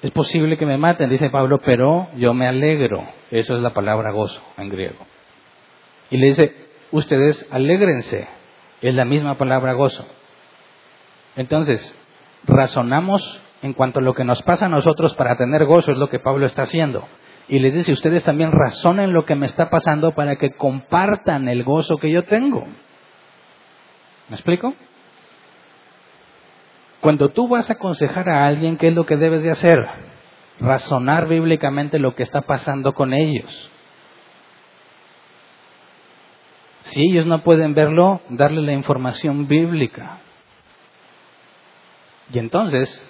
es posible que me maten, dice Pablo, pero yo me alegro. Eso es la palabra gozo en griego. Y le dice, ustedes alégrense. Es la misma palabra gozo. Entonces, razonamos en cuanto a lo que nos pasa a nosotros para tener gozo, es lo que Pablo está haciendo. Y les dice, ustedes también razonen lo que me está pasando para que compartan el gozo que yo tengo. ¿Me explico? Cuando tú vas a aconsejar a alguien, ¿qué es lo que debes de hacer? Razonar bíblicamente lo que está pasando con ellos. Si ellos no pueden verlo, darle la información bíblica. Y entonces,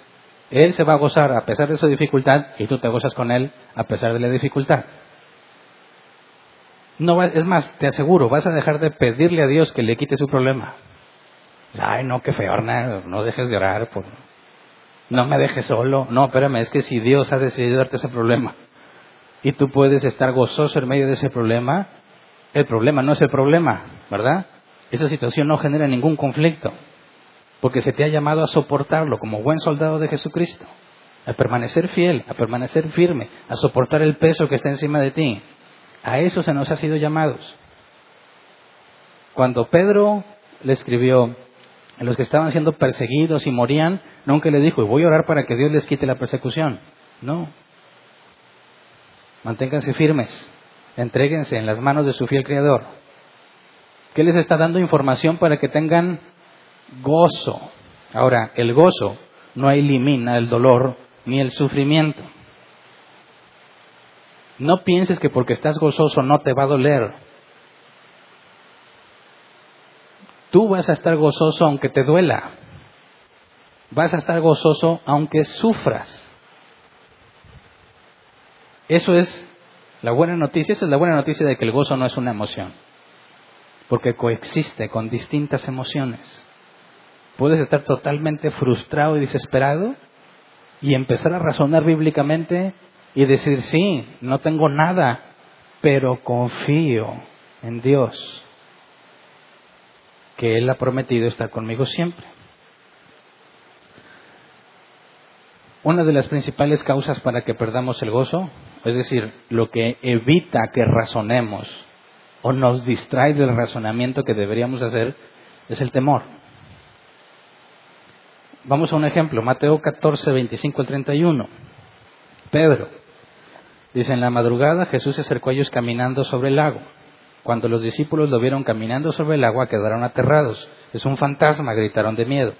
Él se va a gozar a pesar de su dificultad y tú te gozas con Él a pesar de la dificultad. No es más, te aseguro, vas a dejar de pedirle a Dios que le quite su problema. Ay, no, qué feo, no dejes de orar, por... no me dejes solo. No, espérame, es que si Dios ha decidido darte ese problema y tú puedes estar gozoso en medio de ese problema, el problema no es el problema, ¿verdad? Esa situación no genera ningún conflicto porque se te ha llamado a soportarlo como buen soldado de Jesucristo, a permanecer fiel, a permanecer firme, a soportar el peso que está encima de ti. A eso se nos ha sido llamados. Cuando Pedro le escribió a los que estaban siendo perseguidos y morían, nunca le dijo, y voy a orar para que Dios les quite la persecución. No. Manténganse firmes, entréguense en las manos de su fiel Creador. ¿Qué les está dando información para que tengan gozo. Ahora, el gozo no elimina el dolor ni el sufrimiento. No pienses que porque estás gozoso no te va a doler. Tú vas a estar gozoso aunque te duela. Vas a estar gozoso aunque sufras. Eso es la buena noticia. Esa es la buena noticia de que el gozo no es una emoción. Porque coexiste con distintas emociones. Puedes estar totalmente frustrado y desesperado y empezar a razonar bíblicamente y decir, sí, no tengo nada, pero confío en Dios, que Él ha prometido estar conmigo siempre. Una de las principales causas para que perdamos el gozo, es decir, lo que evita que razonemos o nos distrae del razonamiento que deberíamos hacer, es el temor. Vamos a un ejemplo, Mateo 14, 25 al 31. Pedro. Dice, en la madrugada Jesús se acercó a ellos caminando sobre el lago. Cuando los discípulos lo vieron caminando sobre el agua, quedaron aterrados. Es un fantasma, gritaron de miedo.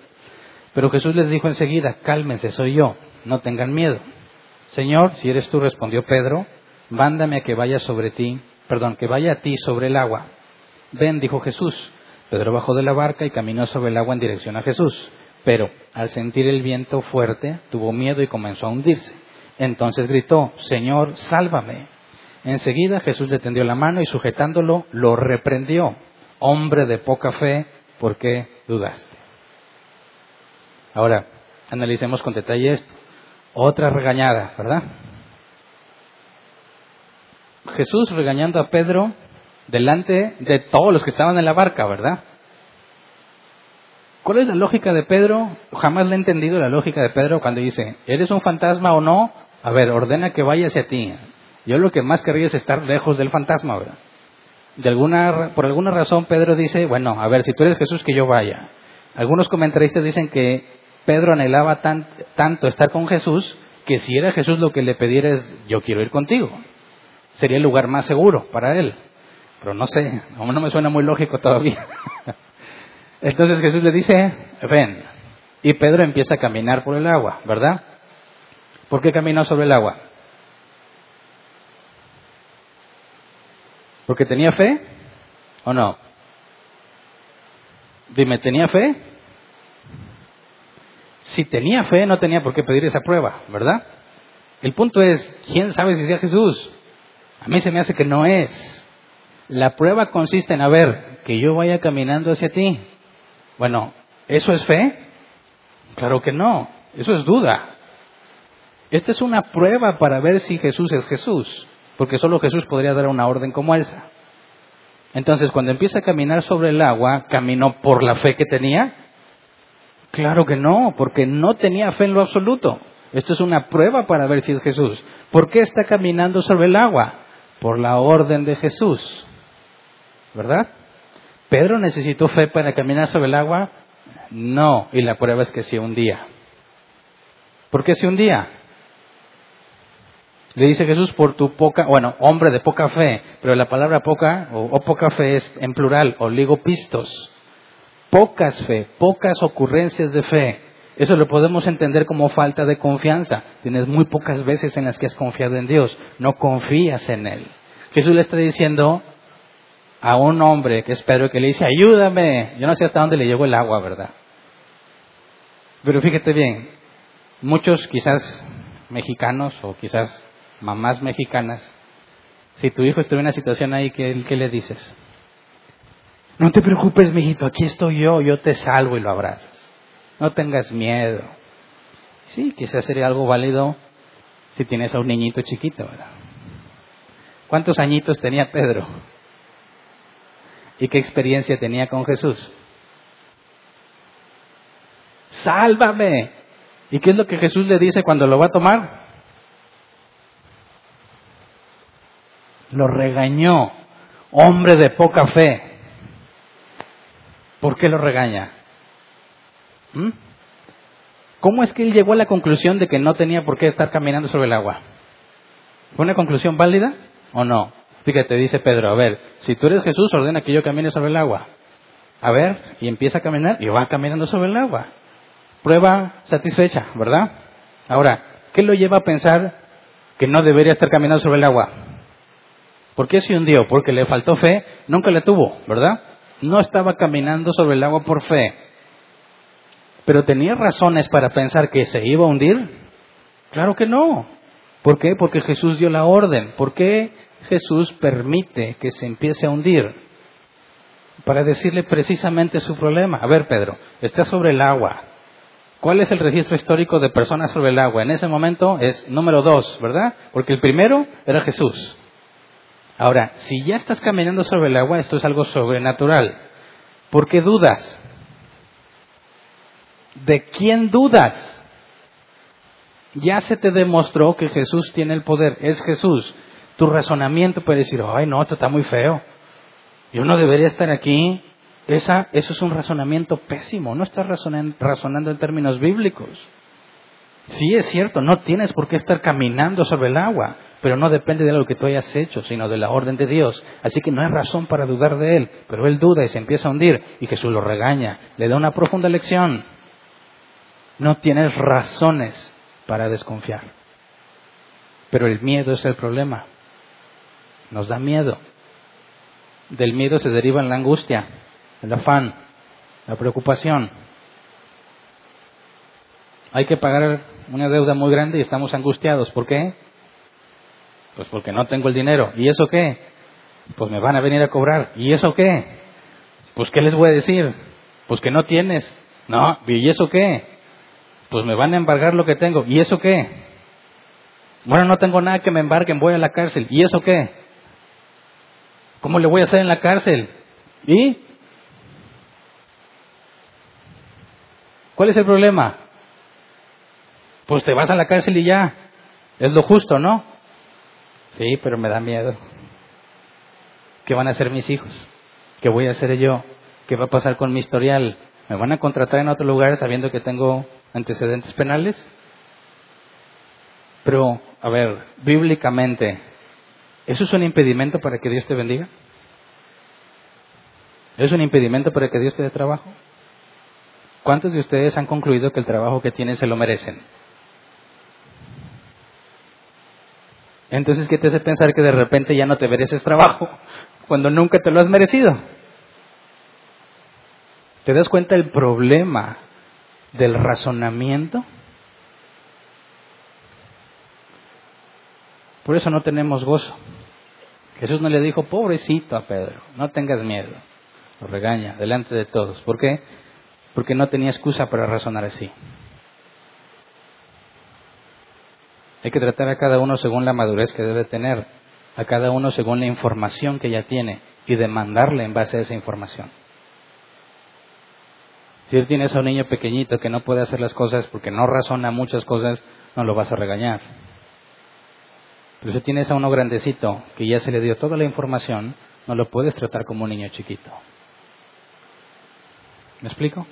Pero Jesús les dijo enseguida, cálmense, soy yo, no tengan miedo. Señor, si eres tú, respondió Pedro, mándame a que vaya sobre ti, perdón, que vaya a ti sobre el agua. Ven, dijo Jesús. Pedro bajó de la barca y caminó sobre el agua en dirección a Jesús. Pero al sentir el viento fuerte, tuvo miedo y comenzó a hundirse. Entonces gritó, Señor, sálvame. Enseguida Jesús le tendió la mano y sujetándolo, lo reprendió. Hombre de poca fe, ¿por qué dudaste? Ahora, analicemos con detalle esto. Otra regañada, ¿verdad? Jesús regañando a Pedro delante de todos los que estaban en la barca, ¿verdad? ¿Cuál es la lógica de Pedro? Jamás le he entendido la lógica de Pedro cuando dice, ¿eres un fantasma o no? A ver, ordena que vaya hacia ti. Yo lo que más querría es estar lejos del fantasma, ¿verdad? De alguna, por alguna razón Pedro dice, bueno, a ver, si tú eres Jesús, que yo vaya. Algunos comentaristas dicen que Pedro anhelaba tanto estar con Jesús que si era Jesús lo que le pidiera es, yo quiero ir contigo. Sería el lugar más seguro para él. Pero no sé, a no me suena muy lógico todavía. Entonces Jesús le dice, ven. Y Pedro empieza a caminar por el agua, ¿verdad? ¿Por qué caminó sobre el agua? ¿Porque tenía fe o no? Dime, ¿tenía fe? Si tenía fe, no tenía por qué pedir esa prueba, ¿verdad? El punto es, ¿quién sabe si sea Jesús? A mí se me hace que no es. La prueba consiste en, a ver, que yo vaya caminando hacia ti. Bueno, ¿eso es fe? Claro que no, eso es duda. Esta es una prueba para ver si Jesús es Jesús, porque solo Jesús podría dar una orden como esa. Entonces, cuando empieza a caminar sobre el agua, ¿caminó por la fe que tenía? Claro que no, porque no tenía fe en lo absoluto. Esto es una prueba para ver si es Jesús. ¿Por qué está caminando sobre el agua? Por la orden de Jesús. ¿Verdad? ¿Pedro necesitó fe para caminar sobre el agua? No, y la prueba es que sí un día. ¿Por qué sí un día? Le dice Jesús, por tu poca, bueno, hombre de poca fe, pero la palabra poca o, poca fe es en plural, oligopistos. Pocas fe, pocas ocurrencias de fe. Eso lo podemos entender como falta de confianza. Tienes muy pocas veces en las que has confiado en Dios, no confías en Él. Jesús le está diciendo a un hombre que es Pedro que le dice, ayúdame. Yo no sé hasta dónde le llegó el agua, ¿verdad? Pero fíjate bien, muchos quizás mexicanos o quizás mamás mexicanas, si tu hijo estuviera en una situación ahí, ¿qué, ¿qué, le dices? No te preocupes, mijito, aquí estoy yo, yo te salvo y lo abrazas. No tengas miedo. Sí, quizás sería algo válido si tienes a un niñito chiquito, ¿verdad? ¿Cuántos añitos tenía Pedro? ¿Y qué experiencia tenía con Jesús? Sálvame. ¿Y qué es lo que Jesús le dice cuando lo va a tomar? lo regañó, hombre de poca fe. ¿Por qué lo regaña? ¿Mm? ¿Cómo es que él llegó a la conclusión de que no tenía por qué estar caminando sobre el agua? ¿Fue una conclusión válida o no? Fíjate, dice Pedro, a ver, si tú eres Jesús, ordena que yo camine sobre el agua. A ver, y empieza a caminar y va caminando sobre el agua. Prueba satisfecha, ¿verdad? Ahora, ¿qué lo lleva a pensar que no debería estar caminando sobre el agua? ¿Por qué se hundió? Porque le faltó fe, nunca la tuvo, ¿verdad? No estaba caminando sobre el agua por fe. Pero tenía razones para pensar que se iba a hundir. Claro que no. ¿Por qué? Porque Jesús dio la orden. ¿Por qué Jesús permite que se empiece a hundir? Para decirle precisamente su problema. A ver, Pedro, está sobre el agua. ¿Cuál es el registro histórico de personas sobre el agua? En ese momento es número dos, ¿verdad? Porque el primero era Jesús. Ahora, si ya estás caminando sobre el agua, esto es algo sobrenatural. ¿Por qué dudas? ¿De quién dudas? Ya se te demostró que Jesús tiene el poder, es Jesús. Tu razonamiento puede decir, ay no, esto está muy feo. Yo no debería estar aquí. Esa, eso es un razonamiento pésimo. No estás razonando en términos bíblicos. Sí es cierto, no tienes por qué estar caminando sobre el agua pero no depende de lo que tú hayas hecho, sino de la orden de Dios. Así que no hay razón para dudar de Él, pero Él duda y se empieza a hundir y Jesús lo regaña, le da una profunda lección. No tienes razones para desconfiar. Pero el miedo es el problema. Nos da miedo. Del miedo se deriva la angustia, el afán, la preocupación. hay que pagar una deuda muy grande y estamos angustiados. ¿Por qué? Pues porque no tengo el dinero. ¿Y eso qué? Pues me van a venir a cobrar. ¿Y eso qué? Pues ¿qué les voy a decir? Pues que no tienes. No, ¿y eso qué? Pues me van a embargar lo que tengo. ¿Y eso qué? Bueno, no tengo nada que me embarguen, voy a la cárcel. ¿Y eso qué? ¿Cómo le voy a hacer en la cárcel? ¿Y? ¿Cuál es el problema? Pues te vas a la cárcel y ya. Es lo justo, ¿no? Sí, pero me da miedo. ¿Qué van a hacer mis hijos? ¿Qué voy a hacer yo? ¿Qué va a pasar con mi historial? ¿Me van a contratar en otro lugar sabiendo que tengo antecedentes penales? Pero, a ver, bíblicamente, ¿eso es un impedimento para que Dios te bendiga? ¿Es un impedimento para que Dios te dé trabajo? ¿Cuántos de ustedes han concluido que el trabajo que tienen se lo merecen? Entonces, ¿qué te hace pensar que de repente ya no te mereces trabajo cuando nunca te lo has merecido? ¿Te das cuenta del problema del razonamiento? Por eso no tenemos gozo. Jesús no le dijo, pobrecito a Pedro, no tengas miedo. Lo regaña delante de todos. ¿Por qué? Porque no tenía excusa para razonar así. Hay que tratar a cada uno según la madurez que debe tener, a cada uno según la información que ya tiene y demandarle en base a esa información. Si él tienes a un niño pequeñito que no puede hacer las cosas porque no razona muchas cosas, no lo vas a regañar. Pero si tienes a uno grandecito que ya se le dio toda la información, no lo puedes tratar como un niño chiquito. ¿Me explico?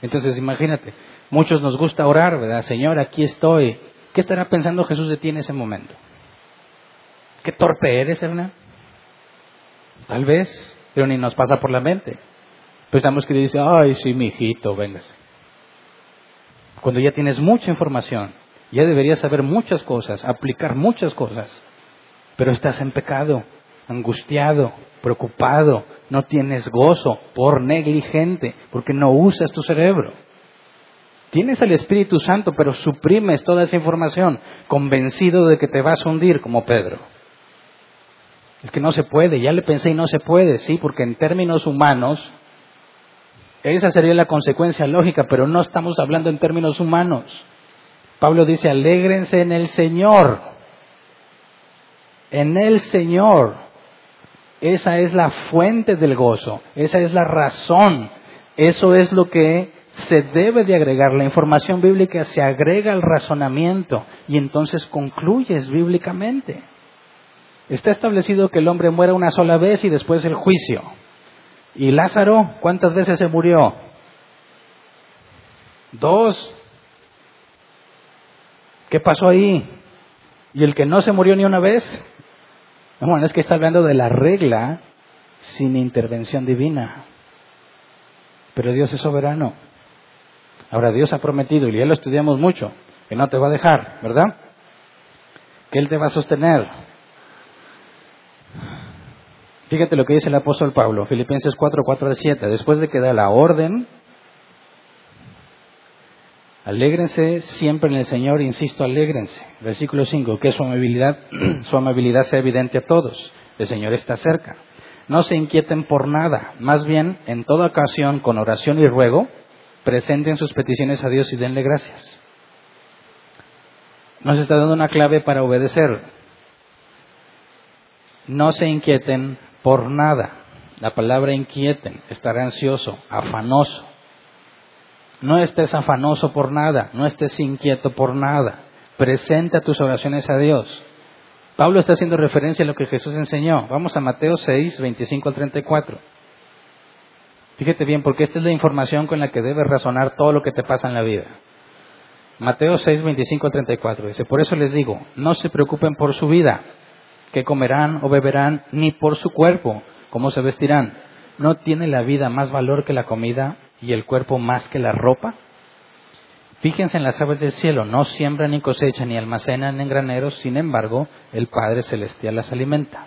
Entonces imagínate, muchos nos gusta orar, ¿verdad? Señor, aquí estoy. ¿Qué estará pensando Jesús de ti en ese momento? ¿Qué torpe eres, Hernán? Tal vez, pero ni nos pasa por la mente. Pensamos que dice, ay, sí, mi hijito, véngase. Cuando ya tienes mucha información, ya deberías saber muchas cosas, aplicar muchas cosas, pero estás en pecado, angustiado, preocupado, no tienes gozo por negligente, porque no usas tu cerebro. Tienes el Espíritu Santo, pero suprimes toda esa información, convencido de que te vas a hundir como Pedro. Es que no se puede, ya le pensé y no se puede, sí, porque en términos humanos esa sería la consecuencia lógica, pero no estamos hablando en términos humanos. Pablo dice, alégrense en el Señor. En el Señor. Esa es la fuente del gozo, esa es la razón, eso es lo que se debe de agregar. La información bíblica se agrega al razonamiento y entonces concluyes bíblicamente. Está establecido que el hombre muera una sola vez y después el juicio. ¿Y Lázaro cuántas veces se murió? Dos. ¿Qué pasó ahí? ¿Y el que no se murió ni una vez? Bueno, es que está hablando de la regla sin intervención divina. Pero Dios es soberano. Ahora Dios ha prometido, y ya lo estudiamos mucho, que no te va a dejar, ¿verdad? Que Él te va a sostener, Fíjate lo que dice el apóstol Pablo, Filipenses 4, 4 7. Después de que da la orden, alégrense siempre en el Señor, insisto, alégrense. Versículo 5, que su amabilidad, su amabilidad sea evidente a todos. El Señor está cerca. No se inquieten por nada, más bien, en toda ocasión, con oración y ruego, presenten sus peticiones a Dios y denle gracias. Nos está dando una clave para obedecer. No se inquieten por nada. La palabra inquieten, estar ansioso, afanoso. No estés afanoso por nada, no estés inquieto por nada. Presenta tus oraciones a Dios. Pablo está haciendo referencia a lo que Jesús enseñó. Vamos a Mateo 6, 25 al 34. Fíjate bien, porque esta es la información con la que debes razonar todo lo que te pasa en la vida. Mateo 6, 25 al 34 dice, por eso les digo, no se preocupen por su vida, qué comerán o beberán, ni por su cuerpo, cómo se vestirán. ¿No tiene la vida más valor que la comida y el cuerpo más que la ropa? Fíjense en las aves del cielo, no siembran ni cosechan ni almacenan en graneros, sin embargo, el Padre Celestial las alimenta.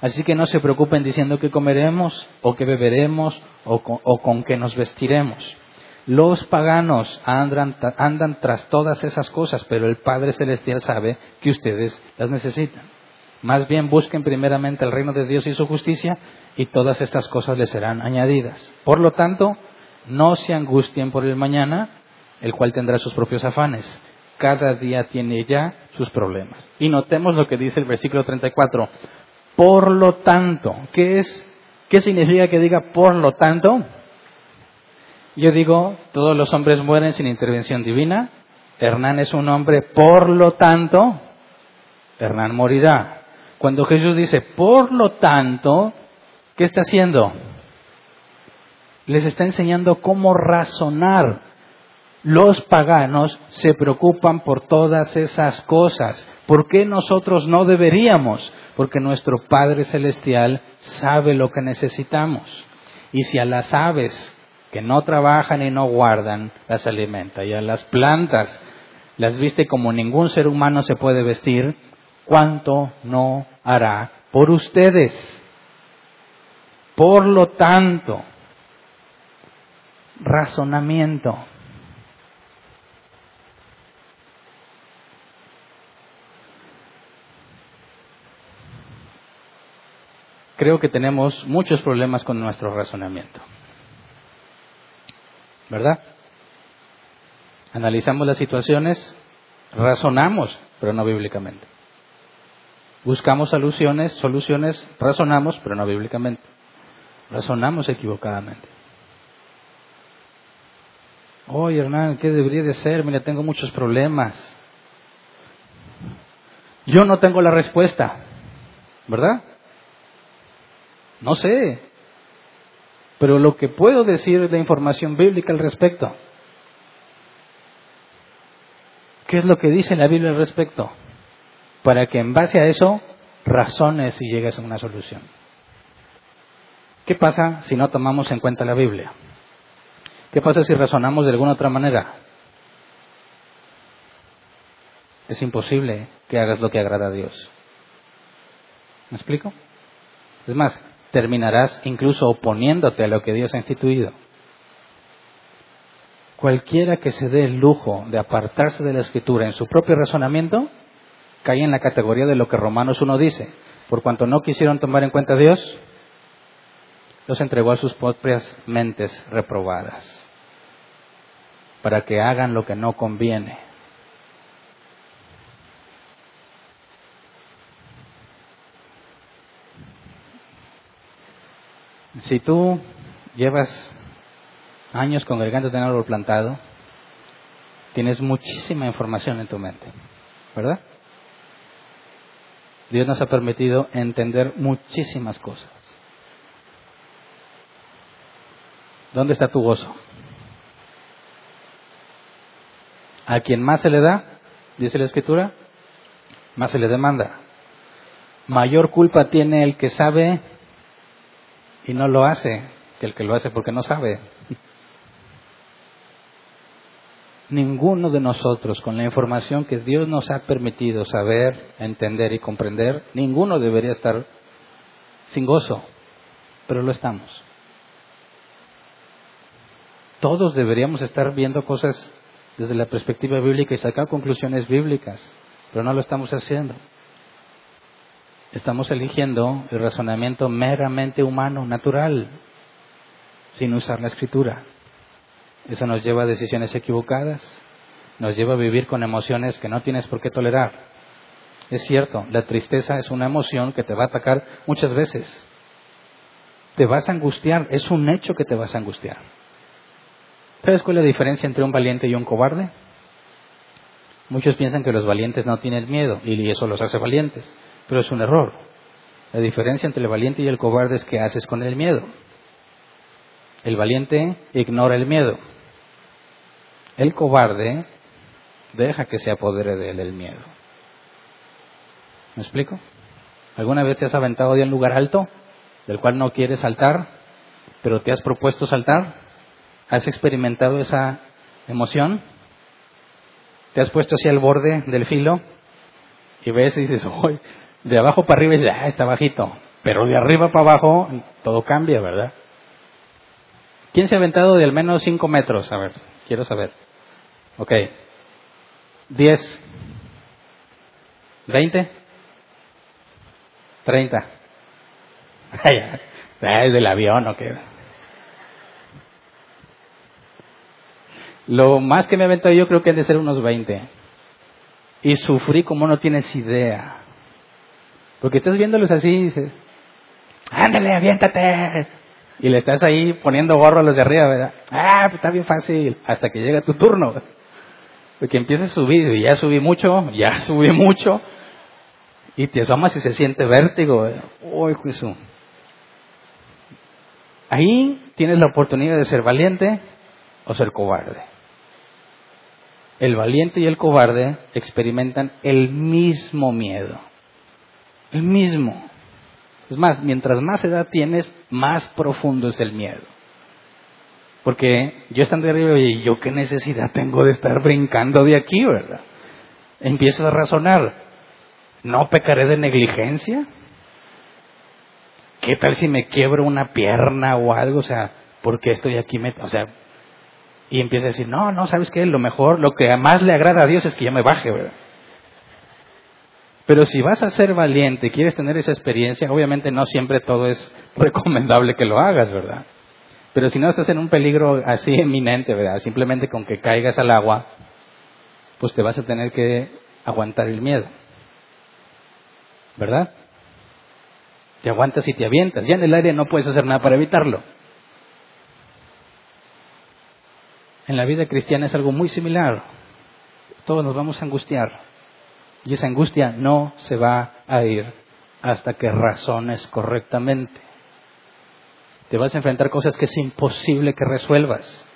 Así que no se preocupen diciendo que comeremos o que beberemos o con, qué nos vestiremos. Los paganos andan, andan tras todas esas cosas, pero el Padre Celestial sabe que ustedes las necesitan. Más bien busquen primeramente el reino de Dios y su justicia y todas estas cosas les serán añadidas. Por lo tanto, no se angustien por el mañana, el cual tendrá sus propios afanes. Cada día tiene ya sus problemas. Y notemos lo que dice el versículo 34. Por lo tanto, ¿qué es? ¿Qué significa que diga por lo tanto? Yo digo, todos los hombres mueren sin intervención divina. Hernán es un hombre, por lo tanto, Hernán morirá. Cuando Jesús dice, por lo tanto, ¿qué está haciendo? les está enseñando cómo razonar. Los paganos se preocupan por todas esas cosas. ¿Por qué nosotros no deberíamos? Porque nuestro Padre Celestial sabe lo que necesitamos. Y si a las aves que no trabajan y no guardan, las alimenta, y a las plantas las viste como ningún ser humano se puede vestir, ¿cuánto no hará por ustedes? Por lo tanto, razonamiento. Creo que tenemos muchos problemas con nuestro razonamiento. ¿Verdad? Analizamos las situaciones, razonamos, pero no bíblicamente. Buscamos soluciones, soluciones, razonamos, pero no bíblicamente. Razonamos equivocadamente. Oye, Hernán, ¿qué debería de ser? Mira, tengo muchos problemas. Yo no tengo la respuesta, ¿verdad? No sé. Pero lo que puedo decir es la información bíblica al respecto. ¿Qué es lo que dice la Biblia al respecto? Para que en base a eso razones y llegues a una solución. ¿Qué pasa si no tomamos en cuenta la Biblia? ¿Qué pasa si razonamos de alguna otra manera? Es imposible que hagas lo que agrada a Dios. ¿Me explico? Es más, terminarás incluso oponiéndote a lo que Dios ha instituido. Cualquiera que se dé el lujo de apartarse de la escritura en su propio razonamiento, cae en la categoría de lo que Romanos 1 dice. Por cuanto no quisieron tomar en cuenta a Dios, los entregó a sus propias mentes reprobadas para que hagan lo que no conviene. Si tú llevas años congregando en árbol plantado, tienes muchísima información en tu mente, ¿verdad? Dios nos ha permitido entender muchísimas cosas. ¿Dónde está tu gozo? A quien más se le da, dice la Escritura, más se le demanda. Mayor culpa tiene el que sabe y no lo hace que el que lo hace porque no sabe. Ninguno de nosotros, con la información que Dios nos ha permitido saber, entender y comprender, ninguno debería estar sin gozo, pero lo estamos. Todos deberíamos estar viendo cosas desde la perspectiva bíblica y sacar conclusiones bíblicas, pero no lo estamos haciendo. Estamos eligiendo el razonamiento meramente humano, natural, sin usar la escritura. Eso nos lleva a decisiones equivocadas, nos lleva a vivir con emociones que no tienes por qué tolerar. Es cierto, la tristeza es una emoción que te va a atacar muchas veces. Te vas a angustiar, es un hecho que te vas a angustiar. ¿Sabes cuál es la diferencia entre un valiente y un cobarde? Muchos piensan que los valientes no tienen miedo y eso los hace valientes, pero es un error. La diferencia entre el valiente y el cobarde es qué haces con el miedo. El valiente ignora el miedo. El cobarde deja que se apodere de él el miedo. ¿Me explico? ¿Alguna vez te has aventado de un lugar alto del cual no quieres saltar, pero te has propuesto saltar? ¿Has experimentado esa emoción? ¿Te has puesto así al borde del filo y ves y dices, uy, de abajo para arriba ah, está bajito, pero de arriba para abajo todo cambia, ¿verdad? ¿Quién se ha aventado de al menos 5 metros? A ver, quiero saber. Ok. 10. 20. 30. Es del avión o qué. Lo más que me he aventado yo creo que han de ser unos 20. Y sufrí como no tienes idea. Porque estás viéndolos así y dices, ándale, aviéntate. Y le estás ahí poniendo gorro a los de arriba, ¿verdad? Ah, pues está bien fácil. Hasta que llega tu turno. Porque empiezas a subir, y ya subí mucho, ya subí mucho. Y te asomas y se siente vértigo. Uy, Jesús. Ahí tienes la oportunidad de ser valiente o ser cobarde. El valiente y el cobarde experimentan el mismo miedo. El mismo. Es más, mientras más edad tienes, más profundo es el miedo. Porque yo estando arriba, y yo qué necesidad tengo de estar brincando de aquí, ¿verdad? Empiezas a razonar, ¿no pecaré de negligencia? ¿Qué tal si me quiebro una pierna o algo? O sea, ¿por qué estoy aquí? O sea, y empieza a decir, no, no, ¿sabes qué? Lo mejor, lo que más le agrada a Dios es que yo me baje, ¿verdad? Pero si vas a ser valiente y quieres tener esa experiencia, obviamente no siempre todo es recomendable que lo hagas, ¿verdad? Pero si no estás en un peligro así eminente, ¿verdad? Simplemente con que caigas al agua, pues te vas a tener que aguantar el miedo. ¿Verdad? Te aguantas y te avientas. Ya en el área no puedes hacer nada para evitarlo. En la vida cristiana es algo muy similar. Todos nos vamos a angustiar. Y esa angustia no se va a ir hasta que razones correctamente. Te vas a enfrentar cosas que es imposible que resuelvas.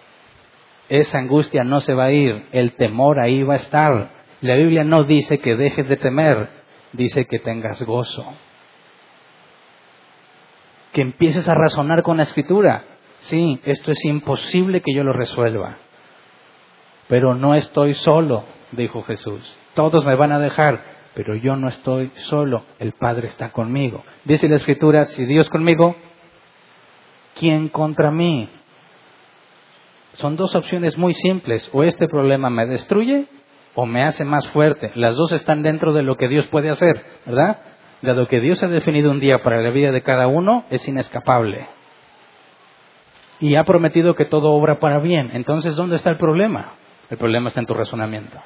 Esa angustia no se va a ir, el temor ahí va a estar. La Biblia no dice que dejes de temer, dice que tengas gozo. Que empieces a razonar con la escritura. Sí, esto es imposible que yo lo resuelva. Pero no estoy solo, dijo Jesús. Todos me van a dejar, pero yo no estoy solo, el Padre está conmigo. Dice la Escritura, si Dios conmigo, ¿quién contra mí? Son dos opciones muy simples, o este problema me destruye o me hace más fuerte. Las dos están dentro de lo que Dios puede hacer, ¿verdad? De lo que Dios ha definido un día para la vida de cada uno es inescapable. Y ha prometido que todo obra para bien. Entonces, ¿dónde está el problema? El problema está en tu razonamiento.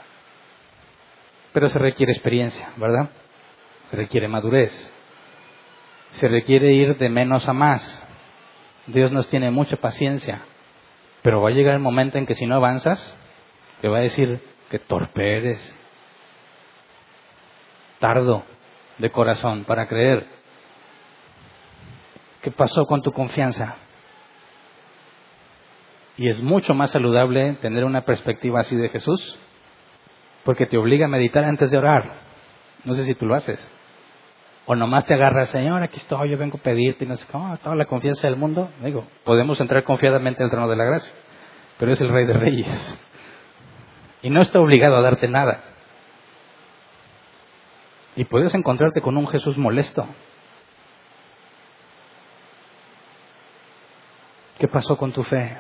Pero se requiere experiencia, ¿verdad? Se requiere madurez. Se requiere ir de menos a más. Dios nos tiene mucha paciencia. Pero va a llegar el momento en que si no avanzas, te va a decir que torpe eres. Tardo de corazón para creer. ¿Qué pasó con tu confianza? Y es mucho más saludable tener una perspectiva así de Jesús porque te obliga a meditar antes de orar. No sé si tú lo haces. O nomás te agarras, Señor, aquí estoy, yo vengo a pedirte, no sé cómo, toda la confianza del mundo. Digo, podemos entrar confiadamente al trono de la gracia, pero es el Rey de Reyes. Y no está obligado a darte nada. Y puedes encontrarte con un Jesús molesto. ¿Qué pasó con tu fe?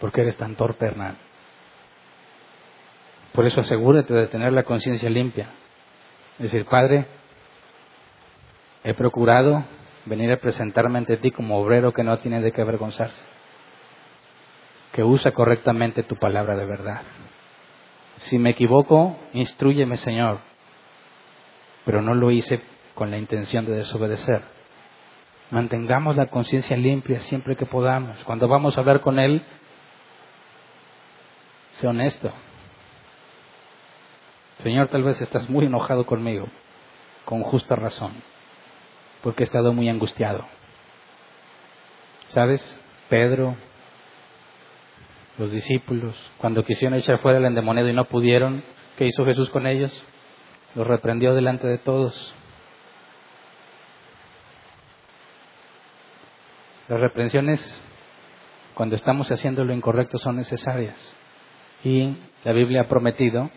¿Por qué eres tan torpe, Hernán? Por eso asegúrate de tener la conciencia limpia. Es decir, Padre, he procurado venir a presentarme ante ti como obrero que no tiene de qué avergonzarse, que usa correctamente tu palabra de verdad. Si me equivoco, instruyeme, Señor, pero no lo hice con la intención de desobedecer. Mantengamos la conciencia limpia siempre que podamos. Cuando vamos a hablar con Él, sé honesto. Señor, tal vez estás muy enojado conmigo, con justa razón, porque he estado muy angustiado. ¿Sabes? Pedro, los discípulos, cuando quisieron echar fuera el endemoniado y no pudieron, ¿qué hizo Jesús con ellos? Los reprendió delante de todos. Las reprensiones, cuando estamos haciendo lo incorrecto, son necesarias. Y la Biblia ha prometido,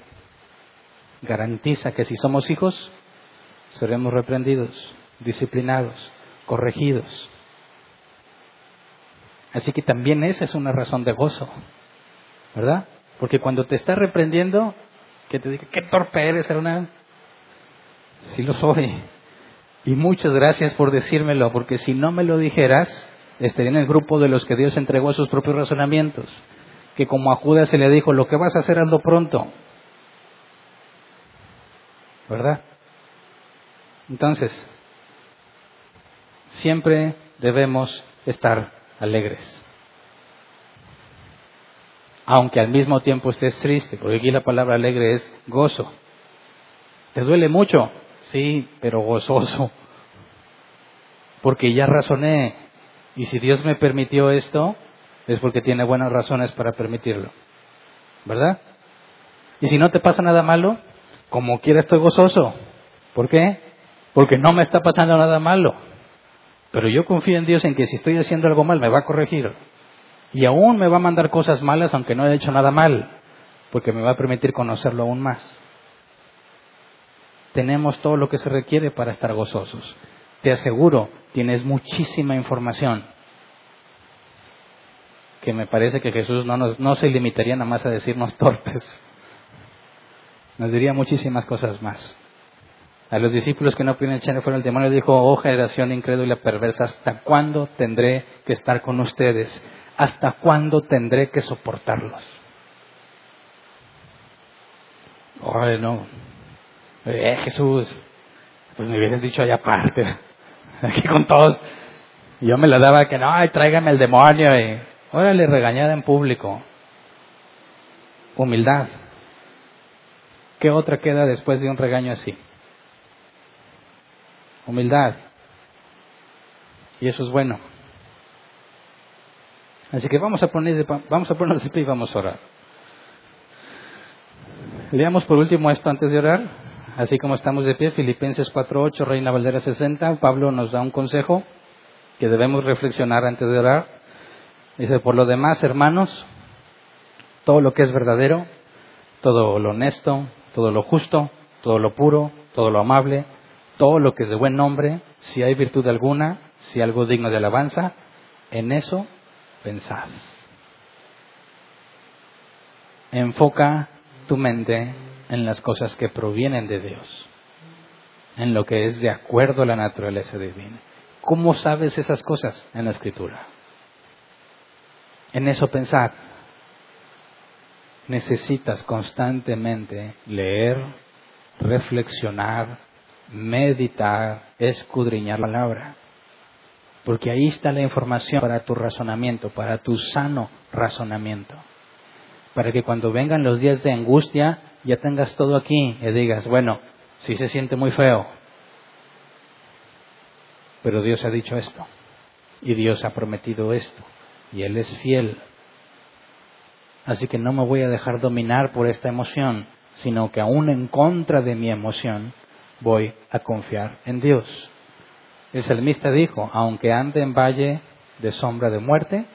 garantiza que si somos hijos, seremos reprendidos, disciplinados, corregidos. Así que también esa es una razón de gozo, ¿verdad? Porque cuando te está reprendiendo, que te diga, qué torpe eres, hermano. Sí lo soy. Y muchas gracias por decírmelo, porque si no me lo dijeras, estaría en el grupo de los que Dios entregó a sus propios razonamientos. Que como a Judas se le dijo, lo que vas a hacer, hazlo pronto. ¿Verdad? Entonces, siempre debemos estar alegres. Aunque al mismo tiempo estés triste, porque aquí la palabra alegre es gozo. ¿Te duele mucho? Sí, pero gozoso. Porque ya razoné. Y si Dios me permitió esto, es porque tiene buenas razones para permitirlo. ¿Verdad? Y si no te pasa nada malo, como quiera estoy gozoso. ¿Por qué? Porque no me está pasando nada malo. Pero yo confío en Dios en que si estoy haciendo algo mal me va a corregir. Y aún me va a mandar cosas malas aunque no haya hecho nada mal, porque me va a permitir conocerlo aún más. Tenemos todo lo que se requiere para estar gozosos. Te aseguro, tienes muchísima información que me parece que Jesús no, nos, no se limitaría nada más a decirnos torpes. Nos diría muchísimas cosas más. A los discípulos que no pudieron echar fuera el demonio dijo, oh generación incrédula perversa, ¿hasta cuándo tendré que estar con ustedes? ¿Hasta cuándo tendré que soportarlos? Ay, no. Eh, Jesús, pues me hubieras dicho allá aparte, aquí con todos. Yo me la daba que no, ay, tráigame el demonio y órale, regañada en público. Humildad. ¿Qué otra queda después de un regaño así? humildad. Y eso es bueno. Así que vamos a poner, vamos a ponernos de pie y vamos a orar. Leamos por último esto antes de orar. Así como estamos de pie, Filipenses 4.8, Reina Valdera 60, Pablo nos da un consejo que debemos reflexionar antes de orar. Dice, por lo demás, hermanos, todo lo que es verdadero, todo lo honesto, todo lo justo, todo lo puro, todo lo amable, todo lo que es de buen nombre, si hay virtud alguna, si algo digno de alabanza, en eso pensad. Enfoca tu mente en las cosas que provienen de Dios, en lo que es de acuerdo a la naturaleza divina. ¿Cómo sabes esas cosas? En la escritura. En eso pensad. Necesitas constantemente leer, reflexionar, meditar, escudriñar la palabra. Porque ahí está la información para tu razonamiento, para tu sano razonamiento. Para que cuando vengan los días de angustia ya tengas todo aquí y digas, bueno, sí se siente muy feo, pero Dios ha dicho esto y Dios ha prometido esto y Él es fiel. Así que no me voy a dejar dominar por esta emoción, sino que aún en contra de mi emoción, voy a confiar en Dios. El salmista dijo, aunque ande en valle de sombra de muerte,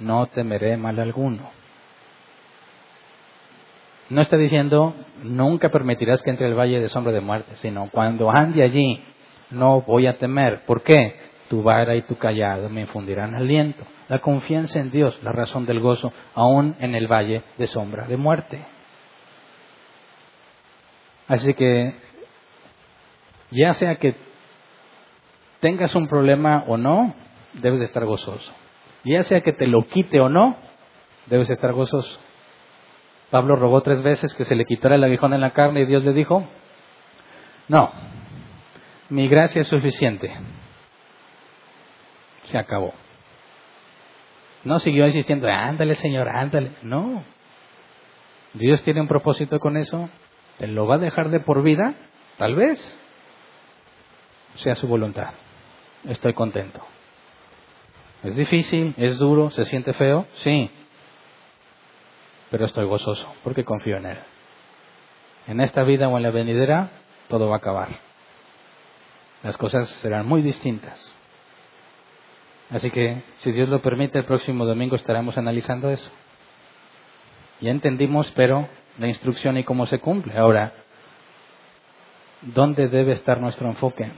no temeré mal alguno. No está diciendo, nunca permitirás que entre el valle de sombra de muerte, sino cuando ande allí, no voy a temer. ¿Por qué? Tu vara y tu callado me infundirán aliento. La confianza en Dios, la razón del gozo, aún en el valle de sombra de muerte. Así que ya sea que tengas un problema o no, debes de estar gozoso. Ya sea que te lo quite o no, debes de estar gozoso. Pablo rogó tres veces que se le quitara el aguijón en la carne y Dios le dijo, no, mi gracia es suficiente. Se acabó. No siguió insistiendo, ándale Señor, ándale. No. Dios tiene un propósito con eso. ¿Te lo va a dejar de por vida? Tal vez sea su voluntad. Estoy contento. Es difícil, es duro, se siente feo, sí, pero estoy gozoso porque confío en Él. En esta vida o en la venidera todo va a acabar. Las cosas serán muy distintas. Así que, si Dios lo permite, el próximo domingo estaremos analizando eso. Ya entendimos, pero la instrucción y cómo se cumple. Ahora, ¿dónde debe estar nuestro enfoque?